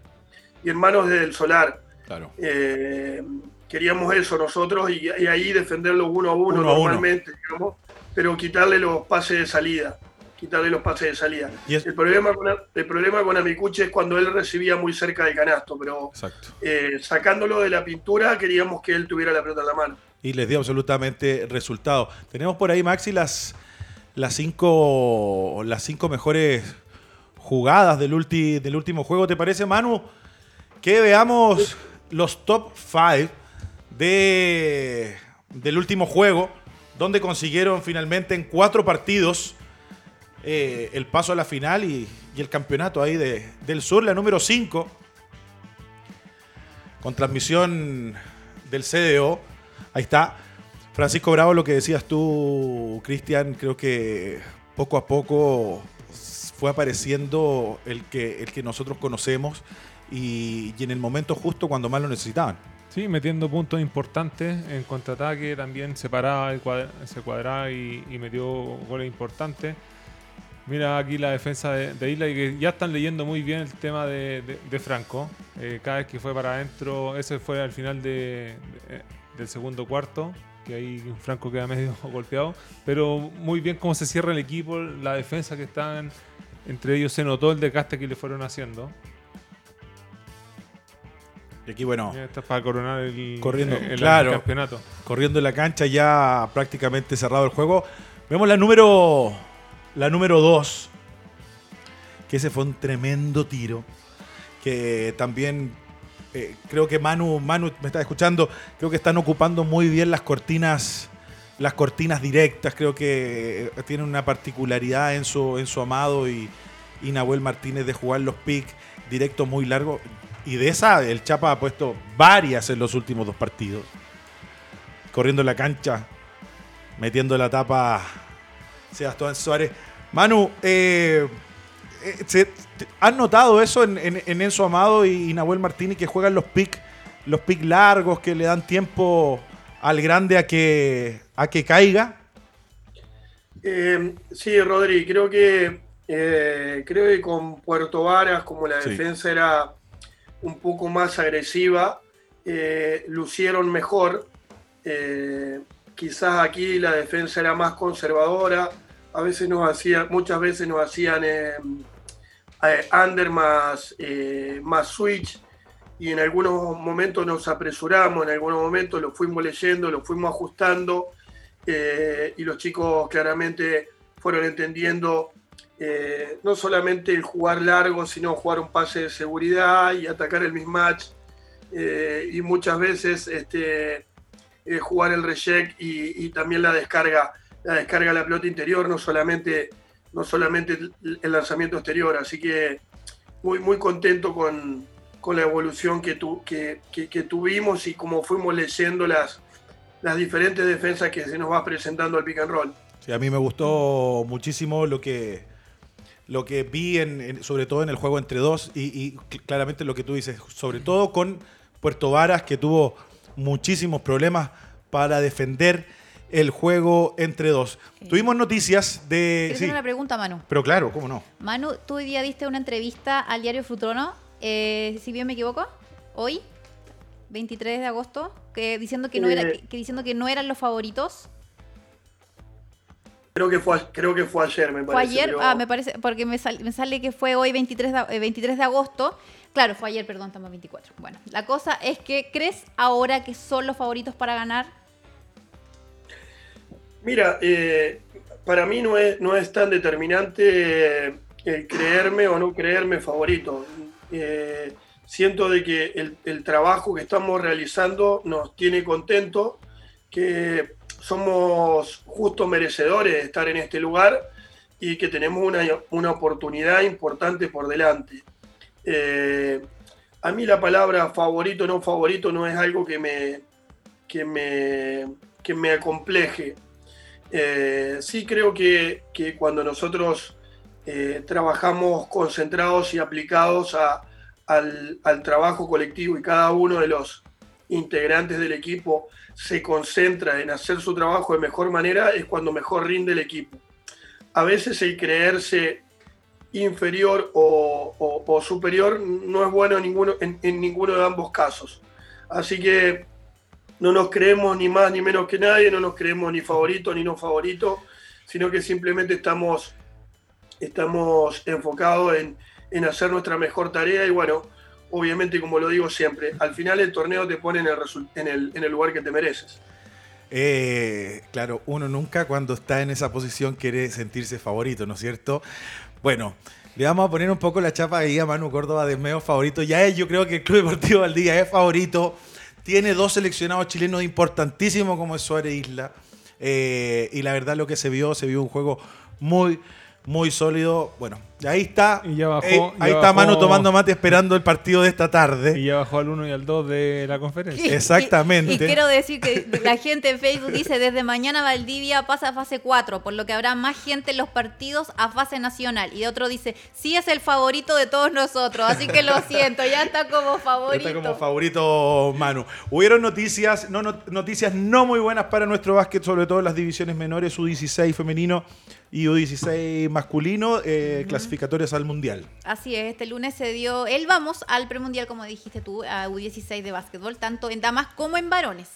y en manos del Solar. Claro. Eh, queríamos eso nosotros y, ahí defenderlo uno a uno, normalmente, digamos pero quitarle los pases de salida. Quitarle los pases de salida. El, problema con, el problema con Amicuche es cuando él recibía muy cerca del canasto, pero eh, sacándolo de la pintura queríamos que él tuviera la pelota en la mano. Y les dio absolutamente resultado. Tenemos por ahí, Maxi, las, las, cinco, las cinco mejores jugadas del, del último juego. ¿Te parece, Manu? que veamos los top 5 de, del último juego, donde consiguieron finalmente en cuatro partidos eh, el paso a la final y, el campeonato ahí de, del sur, la número 5, con transmisión del CDO. Ahí está. Francisco Bravo, lo que decías tú, Cristian, creo que poco a poco fue apareciendo el que, el que nosotros conocemos y, en el momento justo cuando más lo necesitaban. Sí, metiendo puntos importantes en contraataque, también se paraba, se cuadraba y, metió goles importantes. Mira aquí la defensa de, Isla y que ya están leyendo muy bien el tema de, Franco. Eh, cada vez que fue para adentro, ese fue al final del segundo cuarto, que ahí Franco queda medio golpeado. Pero muy bien cómo se cierra el equipo, la defensa que están, entre ellos se notó el desgaste que le fueron haciendo. Y aquí, bueno. para coronar el, corriendo, campeonato. Corriendo en la cancha, ya prácticamente cerrado el juego. Vemos la número. La número 2. Que ese fue un tremendo tiro. Que también. Eh, creo que Manu, Manu me está escuchando. Creo que están ocupando muy bien las cortinas. Las cortinas directas. Creo que eh, tienen una particularidad en su, en su amado y, y Nahuel Martínez de jugar los picks directos muy largos. Y de esa, el Chapa ha puesto varias en los últimos dos partidos. Corriendo en la cancha, metiendo la tapa Sebastián Suárez. Manu, eh, eh ¿has notado eso en, en, Enzo Amado y, Nahuel Martínez que juegan los pick, los pick largos, que le dan tiempo al grande a que, a que caiga? Eh, sí, Rodri, creo que eh, creo que con Puerto Varas, como la defensa era un poco más agresiva, eh, lucieron mejor. Eh, quizás aquí la defensa era más conservadora, a veces nos muchas veces nos hacían eh, under más, más switch y en algunos momentos nos apresuramos, en algunos momentos lo fuimos leyendo, lo fuimos ajustando y los chicos claramente fueron entendiendo eh, no solamente jugar largo, sino jugar un pase de seguridad y atacar el mismatch. Eh, y muchas veces este, eh, jugar el reject y, también la descarga, la descarga de la pelota interior, no solamente, no solamente el, lanzamiento exterior. Así que muy, muy contento con, la evolución que, que, tuvimos y como fuimos leyendo las, las diferentes defensas que se nos va presentando al pick and roll. Sí, a mí me gustó muchísimo lo que, lo que vi en, sobre todo en el juego entre dos y, claramente lo que tú dices, sobre todo con Puerto Varas que tuvo muchísimos problemas para defender el juego entre dos. Tuvimos noticias de... Quiero hacer una pregunta, Manu. Pero claro, ¿cómo no? Manu, tú hoy día diste una entrevista al diario Futrono, eh, si bien me equivoco, hoy, 23 de agosto, que diciendo que no, era, eh. que diciendo que no eran los favoritos. Creo que fue, creo que fue ayer, me parece. Fue ayer, ah, me parece, porque me, me, sale que fue hoy 23 de, 23 eh, de agosto. Claro, fue ayer, perdón, estamos 24. Bueno, la cosa es que, ¿crees ahora que son los favoritos para ganar? Mira, eh, para mí no es, no es tan determinante el eh, creerme o no creerme favorito. siento de que el, el trabajo que estamos realizando nos tiene contentos, que somos justo merecedores de estar en este lugar y que tenemos una, oportunidad importante por delante. Eh, a mí la palabra favorito o no favorito no es algo que me, que me, me acompleje. Eh, sí creo que, cuando nosotros eh, trabajamos concentrados y aplicados al, al, trabajo colectivo y cada uno de los integrantes del equipo se concentra en hacer su trabajo de mejor manera, es cuando mejor rinde el equipo. A veces el creerse inferior o, superior no es bueno en ninguno, de ambos casos. Así que no nos creemos ni más ni menos que nadie, no nos creemos ni favorito ni no favorito, sino que simplemente estamos, estamos enfocados en, en hacer nuestra mejor tarea y bueno, obviamente, como lo digo siempre, al final el torneo te pone en el, lugar que te mereces. Eh, claro, uno nunca cuando está en esa posición quiere sentirse favorito, ¿no es cierto? Bueno, Le vamos a poner un poco la chapa ahí a Manu Córdoba de medio favorito. Ya es, yo creo que el Club Deportivo Valdivia es favorito. Tiene dos seleccionados chilenos importantísimos como es Suárez Isla. Eh, y la verdad lo que se vio, se vio un juego muy, muy sólido. Bueno, ahí está. Y ya bajó, eh, ahí está Manu tomando mate esperando el partido de esta tarde. Y ya bajó al 1 y al 2 de la conferencia. Exactamente. Y, quiero decir que la gente en Facebook dice, desde mañana Valdivia pasa a fase 4, por lo que habrá más gente en los partidos a fase nacional. Y otro dice, sí es el favorito de todos nosotros, así que lo siento, ya está como favorito. está como favorito Manu. Hubieron noticias no, noticias no muy buenas para nuestro básquet, sobre todo en las divisiones menores, U16 femenino y U16 masculino, eh, clasificatorias al Mundial. Así es, este lunes se dio el vamos al premundial, como dijiste tú, a U16 de básquetbol, tanto en damas como en varones.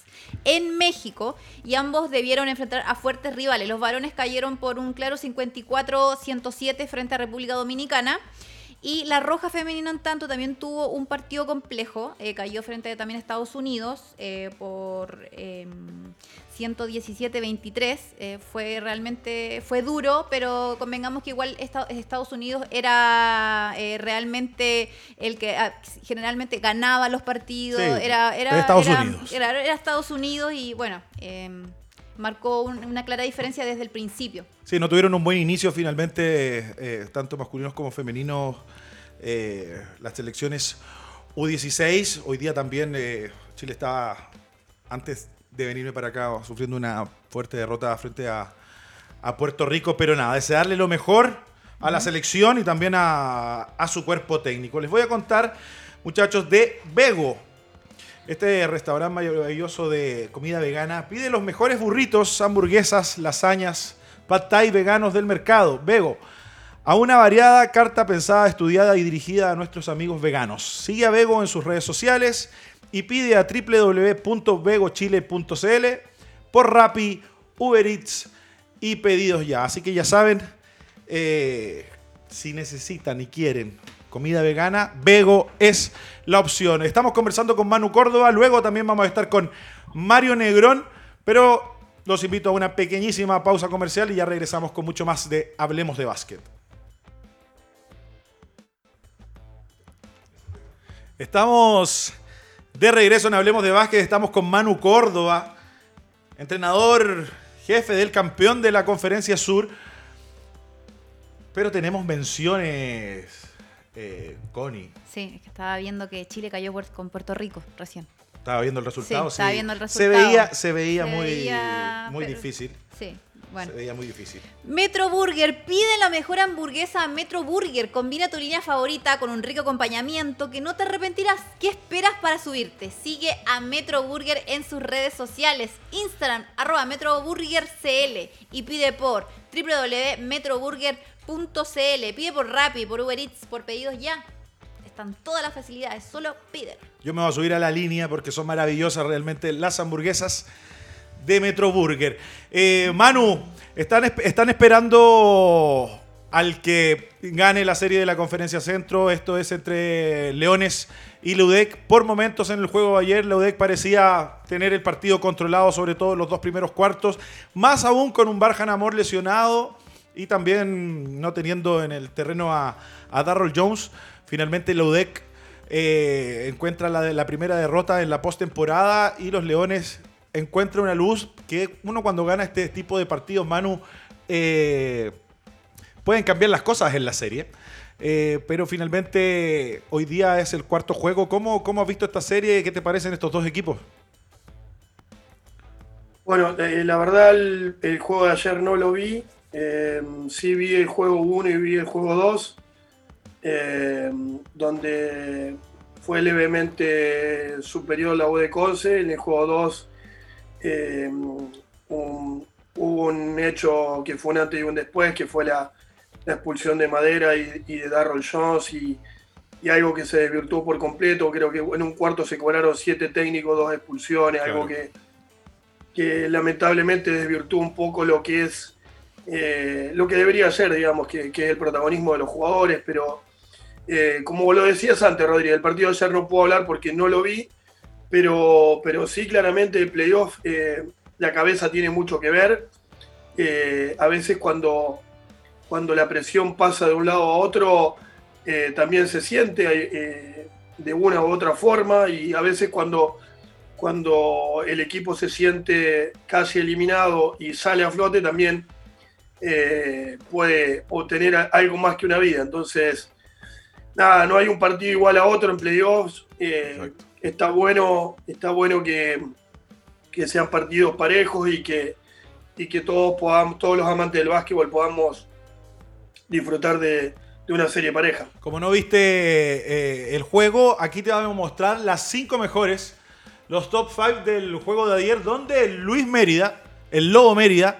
En México, y ambos debieron enfrentar a fuertes rivales. Los varones cayeron por un claro 54-107 frente a República Dominicana. Y la Roja Femenina, en tanto, también tuvo un partido complejo. Eh, cayó frente también a Estados Unidos eh, por 117-23. Em, eh, fue realmente fue duro, pero convengamos que igual Estados Unidos era realmente el que ah, generalmente ganaba los partidos. era, era, Estados Unidos. Era, Estados Unidos y bueno em, marcó una clara diferencia desde el principio. Sí, no tuvieron un buen inicio finalmente, tanto masculinos como femeninos eh, las selecciones U16. Hoy día también eh, Chile estaba, antes de venirme para acá, sufriendo una fuerte derrota frente a, Puerto Rico, pero nada, desearle lo mejor a la selección y también a, a su cuerpo técnico. Les voy a contar, muchachos, de Bego. Este restaurante maravilloso de comida vegana pide los mejores burritos, hamburguesas, lasañas, pad thai veganos del mercado. Bego a una variada carta pensada, estudiada y dirigida a nuestros amigos veganos. Sigue a Vego en sus redes sociales y pide a www.vegochile.cl por Rappi, Uber Eats y pedidos ya. Así que ya saben, eh, si necesitan y quieren comida vegana, Vego es la opción. Estamos conversando con Manu Córdoba, luego también vamos a estar con Mario Negrón, pero los invito a una pequeñísima pausa comercial y ya regresamos con mucho más de Hablemos de Básquet. Estamos de regreso en Hablemos de Básquet. Estamos con Manu Córdoba, entrenador jefe del campeón de la Conferencia Sur. Pero tenemos menciones, eh, Connie. Sí, es que estaba viendo que Chile cayó con Puerto Rico recién. Estaba viendo el resultado. Sí, estaba viendo el resultado. Se veía, se veía muy, muy difícil. Sí. Se veía muy difícil. Metro Burger. Pide la mejor hamburguesa a Metro Burger. Combina tu línea favorita con un rico acompañamiento que no te arrepentirás. ¿Qué esperas para subirte? Sigue a Metro Burger en sus redes sociales. Instagram, arroba MetroBurgerCL. Y pide por www.metroburger.cl. Pide por Rappi, por Uber Eats, por pedidos ya. Están todas las facilidades, solo pide. Yo me voy a subir a la línea porque son maravillosas realmente las hamburguesas de Metro Burger. Eh, Manu, están, esperando al que gane la serie de la conferencia centro. Esto es entre Leones y Ludec. Por momentos en el juego de ayer, Ludec parecía tener el partido controlado, sobre todo los dos primeros cuartos. Más aún con un Barjan Amor lesionado y también no teniendo en el terreno a, a Darrell Jones. Finalmente, Ludec eh, encuentra la, la primera derrota en la postemporada y los Leones encuentra una luz que uno cuando gana este tipo de partidos, Manu, eh, pueden cambiar las cosas en la serie. Eh, pero finalmente hoy día es el cuarto juego. ¿Cómo, ¿Cómo has visto esta serie? ¿Qué te parecen estos dos equipos? Bueno, eh, la verdad el, juego de ayer no lo vi. sí vi el juego 1 y vi el juego 2, donde fue levemente superior la U de Conce. En el juego 2 eh, hubo un hecho que fue un antes y un después, que fue la, expulsión de Madera y, de Darrell Jones y, algo que se desvirtuó por completo. Creo que en un cuarto se cobraron siete técnicos, dos expulsiones, algo que, que lamentablemente desvirtuó un poco lo que es eh, lo que debería ser, digamos, que, es el protagonismo de los jugadores, pero eh, como lo decías antes, Rodríguez, el partido de ayer no puedo hablar porque no lo vi, pero, pero sí, claramente el playoff, eh, la cabeza tiene mucho que ver. Eh, a veces cuando, cuando la presión pasa de un lado a otro, eh, también se siente de una u otra forma y a veces cuando, cuando el equipo se siente casi eliminado y sale a flote, también puede obtener algo más que una vida. Entonces, nada, no hay un partido igual a otro en playoffs. Está bueno, está bueno que, que sean partidos parejos y que, y que todos podamos, todos los amantes del básquetbol podamos disfrutar de, una serie pareja. Como no viste eh, el juego, aquí te vamos a mostrar las cinco mejores, los top 5 del juego de ayer, donde Luis Mérida, el Lobo Mérida,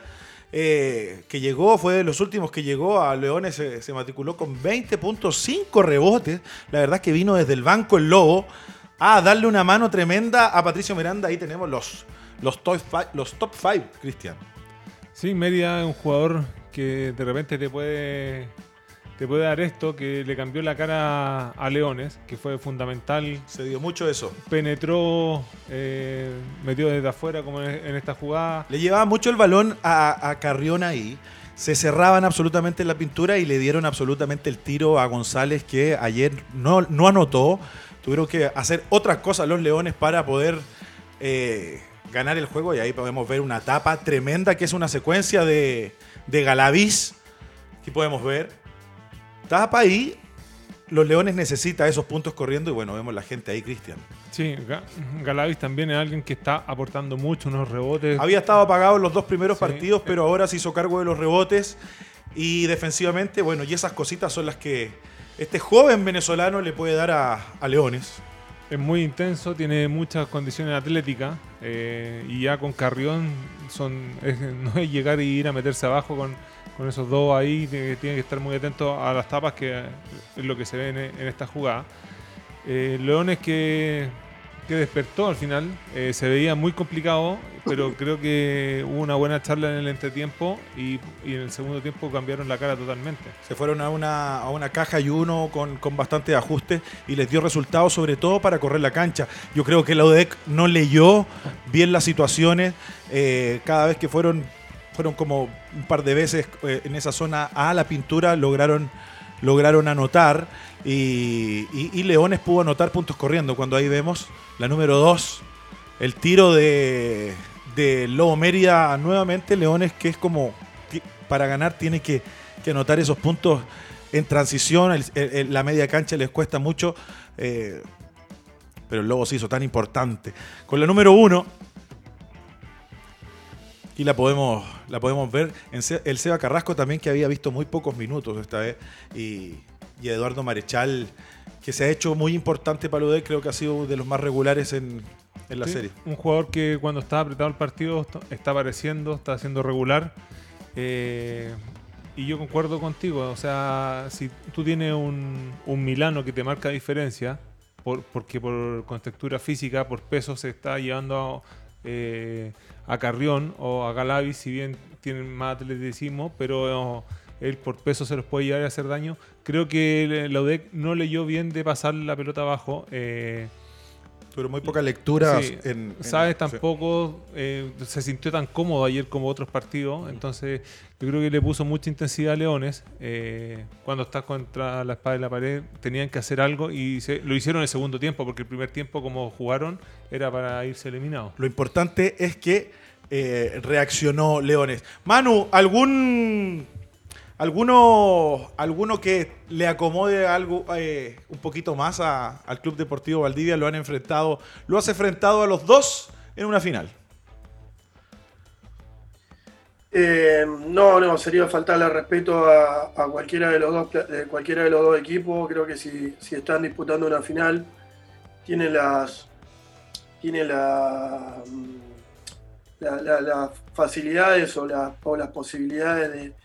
eh, que llegó, fue de los últimos que llegó a Leones, se, matriculó con 20.5 rebotes. La verdad es que vino desde el banco el Lobo a darle una mano tremenda a Patricio Miranda. Ahí tenemos los, los top 5, los top Cristian. Sí, Mérida es un jugador que de repente te puede, te puede dar esto, que le cambió la cara a Leones, que fue fundamental. Se dio mucho eso. Penetró, eh, metió desde afuera como en, esta jugada. Le llevaba mucho el balón a, Carrión ahí. Se cerraban absolutamente en la pintura y le dieron absolutamente el tiro a González que ayer no, no anotó. Tuvieron que hacer otras cosas los Leones para poder eh, ganar el juego y ahí podemos ver una etapa tremenda que es una secuencia de, de Galavis. Aquí podemos ver. Tapa ahí. Los Leones necesitan esos puntos corriendo y bueno, vemos la gente ahí, Cristian. Sí, Galavis también es alguien que está aportando mucho, unos rebotes. Había estado apagado en los dos primeros partidos, pero ahora se hizo cargo de los rebotes y defensivamente, bueno, y esas cositas son las que este joven venezolano le puede dar a Leones. Es muy intenso, tiene muchas condiciones atléticas eh, y ya con Carrión son, no es llegar y ir a meterse abajo con, esos dos ahí, tiene, que estar muy atento a las tapas que es lo que se ve en, esta jugada. Eh, Leones que que despertó al final. Eh, se veía muy complicado, pero creo que hubo una buena charla en el entretiempo y, y, en el segundo tiempo cambiaron la cara totalmente. Se fueron a una, a una caja y uno con, con bastante ajuste y les dio resultados, sobre todo para correr la cancha. Yo creo que la UDEC no leyó bien las situaciones. Eh, cada vez que fueron, fueron como un par de veces eh, en esa zona a la pintura, lograron lograron anotar y, y, Leones pudo anotar puntos corriendo. Cuando ahí vemos la número 2, el tiro de, de Lobo Mérida nuevamente. Leones que es como para ganar tiene que, anotar esos puntos en transición. la media cancha les cuesta mucho. Eh, pero el Lobo se hizo tan importante. Con la número 1, y la podemos, la podemos ver. El Seba Carrasco también, que había visto muy pocos minutos esta vez. Y, Eduardo Marechal, que se ha hecho muy importante para UDEC, creo que ha sido de los más regulares en, la serie. Un jugador que cuando está apretado el partido está apareciendo, está haciendo regular. Eh, y yo concuerdo contigo, o sea, si tú tienes un, Milano que te marca diferencia, por, porque por contextura física, por peso se está llevando eh, a Carrión o a Galavi, si bien tienen más atleticismo, pero él por peso se los puede llevar a hacer daño. Creo que la UDEC no leyó bien de pasar la pelota abajo. Eh, pero muy poca lectura. en, Sabes, tampoco eh, se sintió tan cómodo ayer como otros partidos. Entonces, yo creo que le puso mucha intensidad a Leones. Eh, cuando estás contra la espada de la pared, tenían que hacer algo y lo hicieron en el segundo tiempo, porque el primer tiempo, como jugaron, era para irse eliminados. Lo importante es que eh, reaccionó Leones. Manu, ¿algún ¿Alguno, ¿Alguno que le acomode algo eh, un poquito más al Club Deportivo Valdivia? Lo han enfrentado, lo has enfrentado a los dos en una final. Eh, no, no, sería faltarle respeto a, cualquiera de los dos, cualquiera de los dos equipos. Creo que si, están disputando una final, tienen las, tiene la, las facilidades o, o las posibilidades de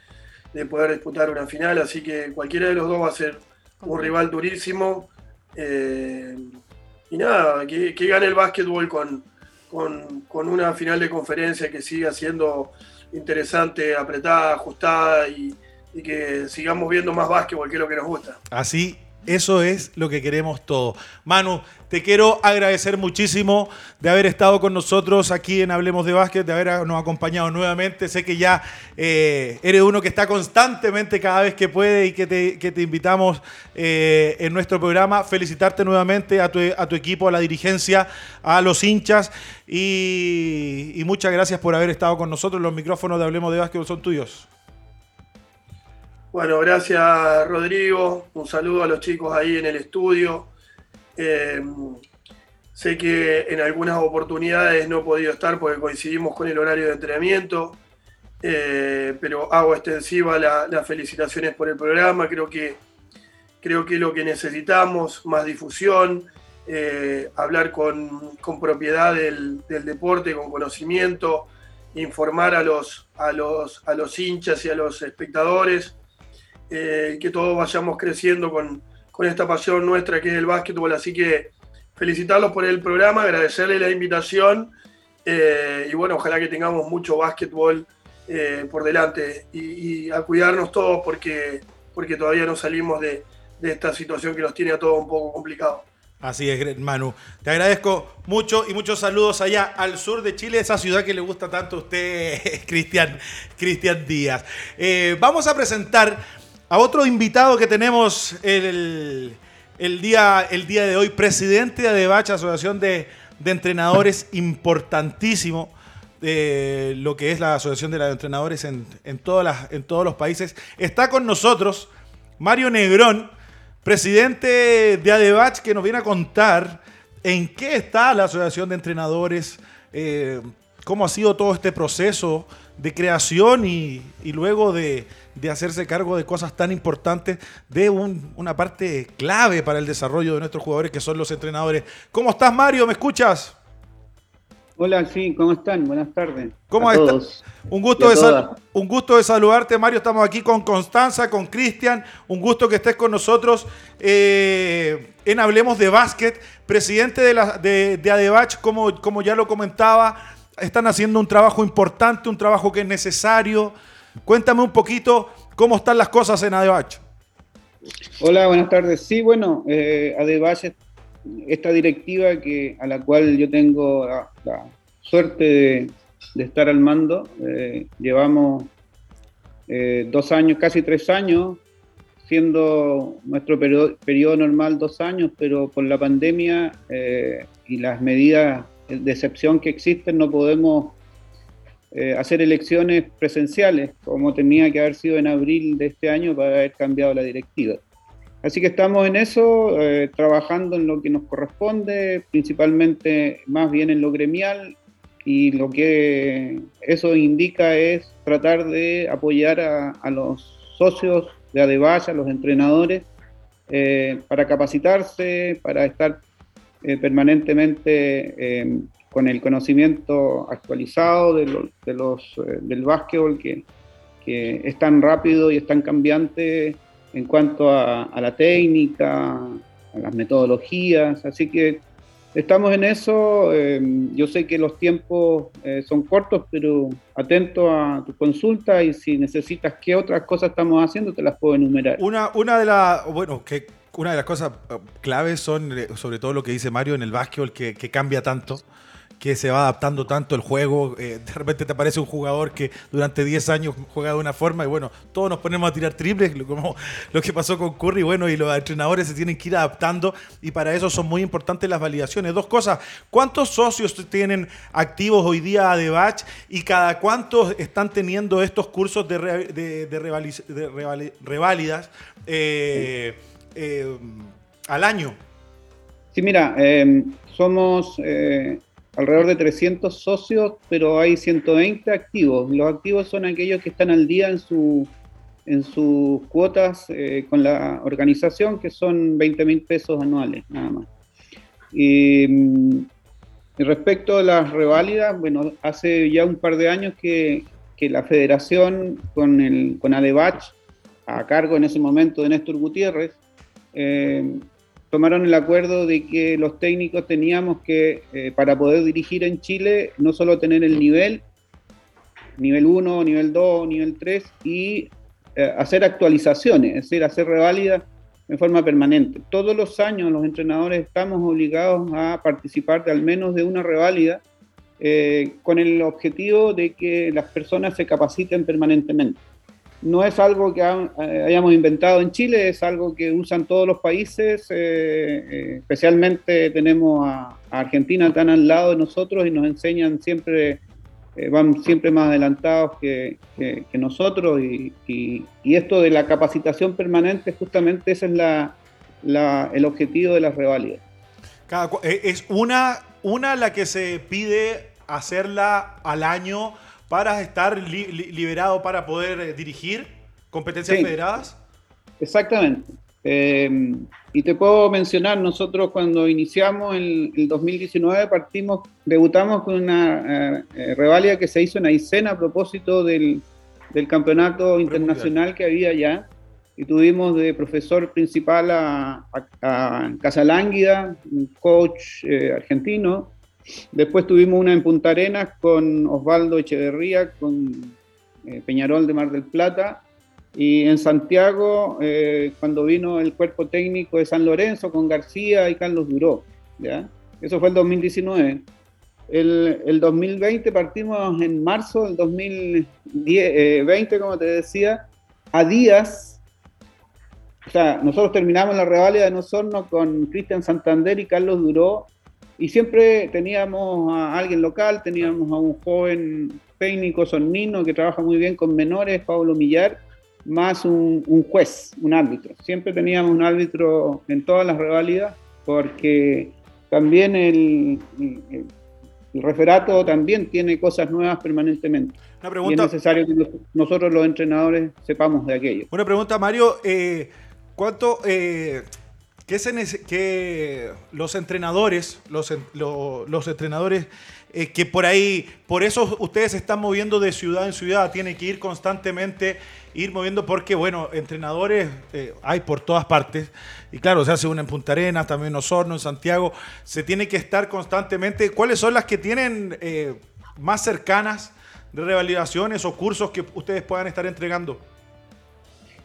de poder disputar una final, así que cualquiera de los dos va a ser un rival durísimo. Eh, y nada, que, gane el básquetbol con, con, una final de conferencia que siga siendo interesante, apretada, ajustada y, que sigamos viendo más básquetbol, que es lo que nos gusta. Así Eso es lo que queremos todos. Manu, te quiero agradecer muchísimo de haber estado con nosotros aquí en Hablemos de Básquet, de habernos acompañado nuevamente. Sé que ya eh, eres uno que está constantemente cada vez que puede y que te, invitamos eh, en nuestro programa. Felicitarte nuevamente a tu, a tu, equipo, a la dirigencia, a los hinchas y, y muchas gracias por haber estado con nosotros. Los micrófonos de Hablemos de Básquet son tuyos. Bueno, gracias Rodrigo. Un saludo a los chicos ahí en el estudio. Eh, sé que en algunas oportunidades no he podido estar porque coincidimos con el horario de entrenamiento, eh, pero hago extensiva las felicitaciones por el programa. Creo que, creo que lo que necesitamos, más difusión, eh, hablar con, propiedad del, del, deporte, con conocimiento, informar a los, a, los, a los hinchas y a los espectadores eh, que todos vayamos creciendo con, esta pasión nuestra que es el básquetbol. Así que felicitarlos por el programa, agradecerles la invitación eh, y bueno, ojalá que tengamos mucho básquetbol eh, por delante y, a cuidarnos todos porque, porque todavía no salimos de, de esta situación que nos tiene a todos un poco complicado. Así es, Manu. Te agradezco mucho y muchos saludos allá al sur de Chile, esa ciudad que le gusta tanto a usted, Cristian, Cristian Díaz. vamos a presentar a otro invitado que tenemos el, día, el día de hoy, presidente de ADEBACH, Asociación de, Entrenadores, importantísimo de lo que es la Asociación de Entrenadores en, todas las, en todos los países. Está con nosotros Mario Negrón, presidente de ADEBACH, que nos viene a contar en qué está la Asociación de Entrenadores, eh, cómo ha sido todo este proceso de creación y luego de, de hacerse cargo de cosas tan importantes, de una parte clave para el desarrollo de nuestros jugadores que son los entrenadores. ¿Cómo estás, Mario? ¿Me escuchas? Hola, sí, ¿cómo están? Buenas tardes. ¿Cómo estás? Un gusto, de un gusto de saludarte, Mario. Estamos aquí con Constanza, con Cristian. Un gusto que estés con nosotros eh, en Hablemos de Básquet. Presidente de, la, de, de Adebach, como, como ya lo comentaba, están haciendo un trabajo importante, un trabajo que es necesario. Cuéntame un poquito cómo están las cosas en Adebach. Hola, buenas tardes. Sí, bueno, eh, Adebach, esta directiva que, a la cual yo tengo la, suerte de, estar al mando, eh, llevamos eh, dos años, casi tres años, siendo nuestro periodo, normal dos años, pero por la pandemia eh, y las medidas de excepción que existen no podemos eh, hacer elecciones presenciales, como tenía que haber sido en abril de este año para haber cambiado la directiva. Así que estamos en eso, eh, trabajando en lo que nos corresponde, principalmente más bien en lo gremial, y lo que eso indica es tratar de apoyar a, los socios de Adebaya, a los entrenadores, eh, para capacitarse, para estar permanentemente con el conocimiento actualizado de, los, eh, del básquetbol que, que, es tan rápido y es tan cambiante en cuanto a, la técnica, a las metodologías. Así que estamos en eso. Em, yo sé que los tiempos eh, son cortos, pero atento a tu consulta y si necesitas qué otras cosas estamos haciendo, te las puedo enumerar. Una, una de las, bueno, que una de las cosas eh, claves son, sobre todo lo que dice Mario en el básquetbol, que, que cambia tanto que se va adaptando tanto el juego. Eh, de repente te aparece un jugador que durante 10 años juega de una forma y bueno, todos nos ponemos a tirar triples, como lo que pasó con Curry, bueno, y los entrenadores se tienen que ir adaptando y para eso son muy importantes las validaciones. Dos cosas, ¿cuántos socios tienen activos hoy día de Batch y cada cuánto están teniendo estos cursos de, de, reválidas eh, eh, al año? Sí, mira, somos alrededor de 300 socios, pero hay 120 activos. Los activos son aquellos que están al día en, su, en sus cuotas eh, con la organización, que son 20 mil pesos anuales, nada más. Y, respecto a las reválidas, bueno, hace ya un par de años que, que la federación con, el, con Adebach, a cargo en ese momento de Néstor Gutiérrez, eh, tomaron el acuerdo de que los técnicos teníamos que, eh, para poder dirigir en Chile, no solo tener el nivel, nivel 1, nivel 2, nivel 3, y eh, hacer actualizaciones, es decir, hacer reválidas en forma permanente. Todos los años los entrenadores estamos obligados a participar de al menos de una reválida eh, con el objetivo de que las personas se capaciten permanentemente. No es algo que eh, hayamos inventado en Chile, es algo que usan todos los países, eh, especialmente tenemos a, Argentina tan al lado de nosotros y nos enseñan siempre, van siempre más adelantados que, nosotros y, esto de la capacitación permanente justamente ese es la, el objetivo de las reválidas. es una, una la que se pide hacerla al año para estar liberado para poder eh, dirigir competencias federadas? Exactamente. Em, y te puedo mencionar, nosotros cuando iniciamos en el 2019 partimos, debutamos con una eh, que se hizo en Aysén a propósito del, del campeonato internacional que había allá. Y tuvimos de profesor principal a, a, Casalánguida, un coach eh, argentino, Después tuvimos una en Punta Arenas con Osvaldo Echeverría, con eh, Peñarol de Mar del Plata. Y en Santiago, eh, cuando vino el cuerpo técnico de San Lorenzo con García y Carlos Duró. ¿ya? Eso fue el 2019. El, el 2020 partimos en marzo del 2020, como te decía, a días. O sea, nosotros terminamos la reválida de Nosorno con Cristian Santander y Carlos Duró y siempre teníamos a alguien local, teníamos a un joven técnico sonino que trabaja muy bien con menores, Pablo Millar, más un, juez, un árbitro. Siempre teníamos un árbitro en todas las reválidas porque también el, referato también tiene cosas nuevas permanentemente. Una pregunta, y es necesario que nosotros los entrenadores sepamos de aquello. Una pregunta, Mario. Eh, ¿Cuánto... Eh, que, los entrenadores, los, entrenadores eh, que por ahí, por eso ustedes se están moviendo de ciudad en ciudad, tienen que ir constantemente, ir moviendo porque, bueno, entrenadores eh, hay por todas partes. Y claro, se hace una en Punta Arenas, también en Osorno, en Santiago. Se tiene que estar constantemente. ¿Cuáles son las que tienen eh, más cercanas de revalidaciones o cursos que ustedes puedan estar entregando?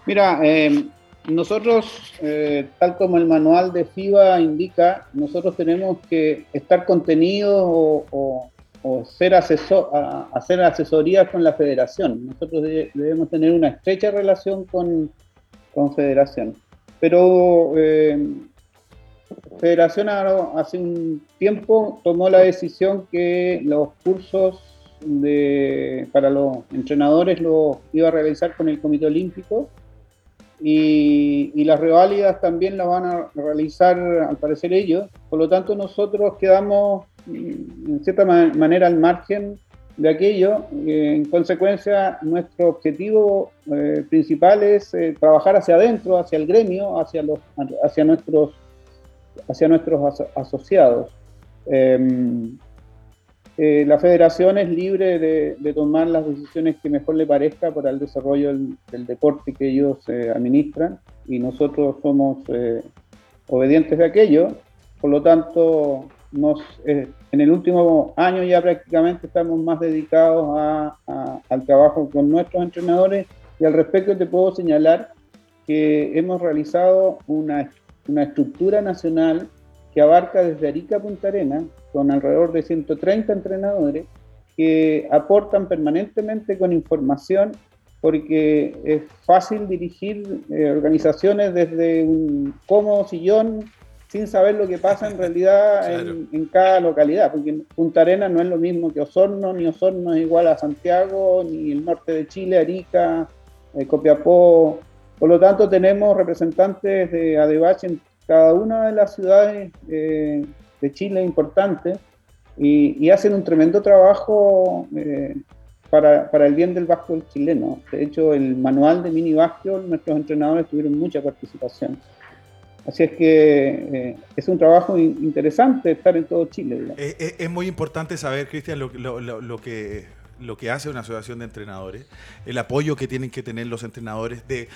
Mira, nosotros, eh, tal como el manual de FIBA indica, nosotros tenemos que estar contenidos o, ser asesor, hacer asesorías con la federación. Nosotros debemos tener una estrecha relación con, con federación. Pero eh, Federación hace un tiempo tomó la decisión que los cursos de, para los entrenadores los iba a realizar con el Comité Olímpico y, las reválidas también las van a realizar al parecer ellos. Por lo tanto, nosotros quedamos mm, en cierta manera al margen de aquello. En consecuencia, nuestro objetivo eh, principal es eh, trabajar hacia adentro, hacia el gremio, hacia, los, hacia, nuestros, hacia nuestros asociados. Eh, la federación es libre de, tomar las decisiones que mejor le parezca para el desarrollo del, deporte que ellos eh, administran y nosotros somos eh, obedientes de aquello. Por lo tanto, en el último año ya prácticamente estamos más dedicados al trabajo con nuestros entrenadores y al respecto te puedo señalar que hemos realizado una, una estructura nacional que abarca desde Arica a Punta Arena, con alrededor de 130 entrenadores que aportan permanentemente con información porque es fácil dirigir eh, organizaciones desde un cómodo sillón sin saber lo que pasa en realidad en, cada localidad, porque Punta Arena no es lo mismo que Osorno, ni Osorno es igual a Santiago, ni el norte de Chile, Arica, eh, Copiapó. Por lo tanto, tenemos representantes de ADEBACH en cada una de las ciudades eh, de Chile importantes y, hacen un tremendo trabajo eh, para, el bien del básquetbol chileno. De hecho, el manual de mini básquetbol, nuestros entrenadores tuvieron mucha participación. Así es que eh, es un trabajo interesante estar en todo Chile. Es, muy importante saber, Cristian, lo, lo que lo que hace una asociación de entrenadores, el apoyo que tienen que tener los entrenadores de,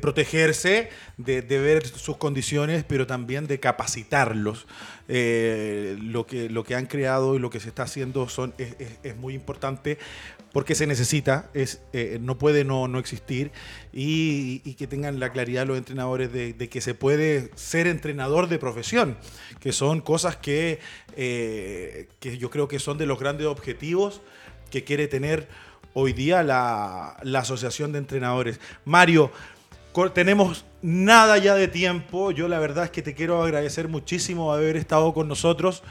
protegerse, de, ver sus condiciones, pero también de capacitarlos. Eh, lo, que, lo que han creado y lo que se está haciendo es, muy importante. porque se necesita, es, eh, no puede no, no existir, y, que tengan la claridad los entrenadores de, que se puede ser entrenador de profesión, que son cosas que, eh, que yo creo que son de los grandes objetivos que quiere tener hoy día la, la Asociación de Entrenadores. Mario, tenemos nada ya de tiempo. Yo la verdad es que te quiero agradecer muchísimo haber estado con nosotros.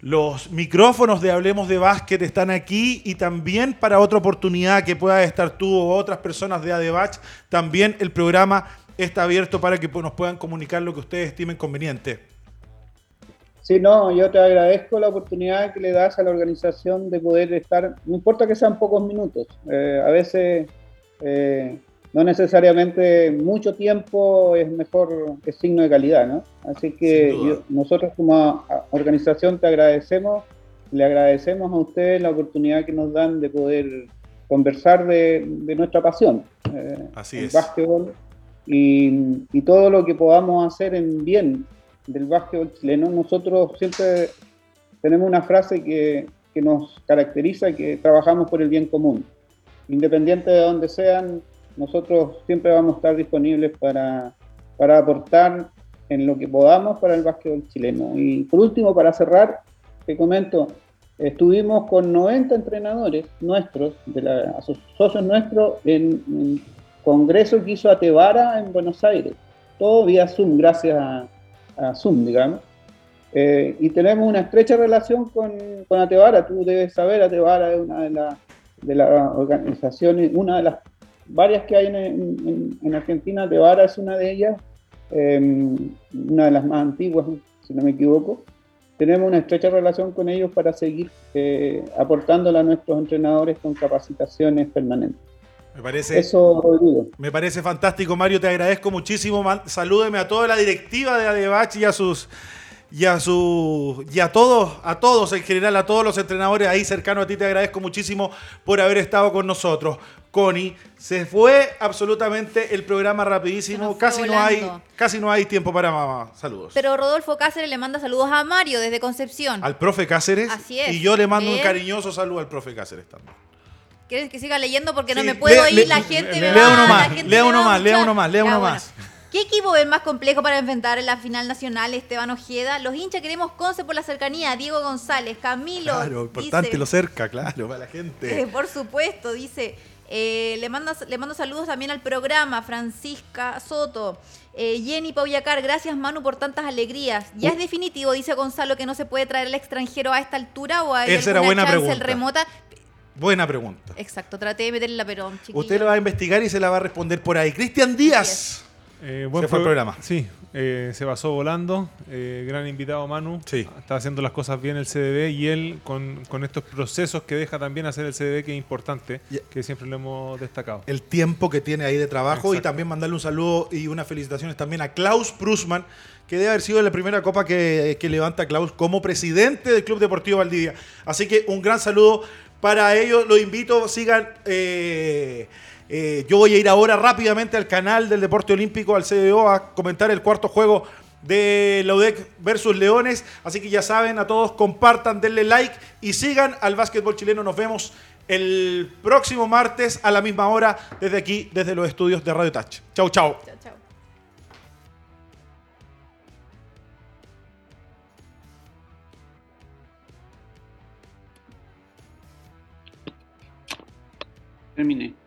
Los micrófonos de Hablemos de Básquet están aquí y también para otra oportunidad que puedas estar tú o otras personas de ADEBACH, también el programa está abierto para que nos puedan comunicar lo que ustedes estimen conveniente. Sí, no, yo te agradezco la oportunidad que le das a la organización de poder estar, no importa que sean pocos minutos, eh, a veces eh, no necesariamente mucho tiempo es mejor, es signo de calidad, ¿no? Así que nosotros como organización te agradecemos, le agradecemos a ustedes la oportunidad que nos dan de poder conversar de, nuestra pasión, eh, Así el básquetbol, y, y, todo lo que podamos hacer en bien del básquetbol chileno. Nosotros siempre tenemos una frase que, que nos caracteriza, que trabajamos por el bien común, independiente de donde sean nosotros siempre vamos a estar disponibles para, para aportar en lo que podamos para el básquetbol chileno. Y por último, para cerrar, te comento, estuvimos con 90 entrenadores nuestros, de la, socios nuestros, en, un congreso que hizo Atevara en Buenos Aires, todo vía Zoom, gracias a, Zoom, digamos. Eh, y tenemos una estrecha relación con, con Atevara, tú debes saber, Atevara es una de, de las organizaciones, una de las varias que hay en, en, Argentina, Vara es una de ellas, em, una de las más antiguas, si no me equivoco. Tenemos una estrecha relación con ellos para seguir eh, a nuestros entrenadores con capacitaciones permanentes. Me parece, Eso, me parece fantástico, Mario. Te agradezco muchísimo. Salúdeme a toda la directiva de Adebach y a sus y a su y a todos, a todos en general, a todos los entrenadores ahí cercanos a ti te agradezco muchísimo por haber estado con nosotros. Connie, se fue absolutamente el programa rapidísimo, casi no hay casi no hay tiempo para mamá. Saludos. Pero Rodolfo Cáceres le manda saludos a Mario desde Concepción. Al profe Cáceres. Así es. Y yo le mando un cariñoso saludo al profe Cáceres también. ¿Quieres que siga leyendo porque no me puedo ir? La gente me va, uno más, lea uno más, lea uno más, lea uno más. ¿Qué equipo es más complejo para enfrentar en la final nacional Esteban Ojeda? Los hinchas queremos Conce por la cercanía. Diego González, Camilo. Claro, importante lo cerca, claro, para la gente. Eh, por supuesto, dice. Eh, le, mando, le mando saludos también al programa, Francisca Soto. Eh, Jenny Pauyacar, gracias Manu por tantas alegrías. ¿Ya es uh. definitivo, dice Gonzalo, que no se puede traer al extranjero a esta altura o hay Esa era buena pregunta. remota? Buena pregunta. Exacto, traté de meterle la perón, Usted lo va a investigar y se la va a responder por ahí. Cristian Díaz. Eh, buen se fue el programa. Sí, eh, se pasó volando. Eh, gran invitado Manu. Sí. Está haciendo las cosas bien el CDB y él con, estos procesos que deja también hacer el CDB, que es importante, que siempre lo hemos destacado. El tiempo que tiene ahí de trabajo y también mandarle un saludo y unas felicitaciones también a Klaus Prusman, que debe haber sido la primera copa que, que levanta Klaus como presidente del Club Deportivo Valdivia. Así que un gran saludo para ellos. Los invito, sigan. Eh, eh, yo voy a ir ahora rápidamente al canal del Deporte Olímpico, al CDO, a comentar el cuarto juego de la UDEC versus Leones. Así que ya saben, a todos compartan, denle like y sigan al básquetbol chileno. Nos vemos el próximo martes a la misma hora desde aquí, desde los estudios de Radio Touch. Chau, chau. terminé.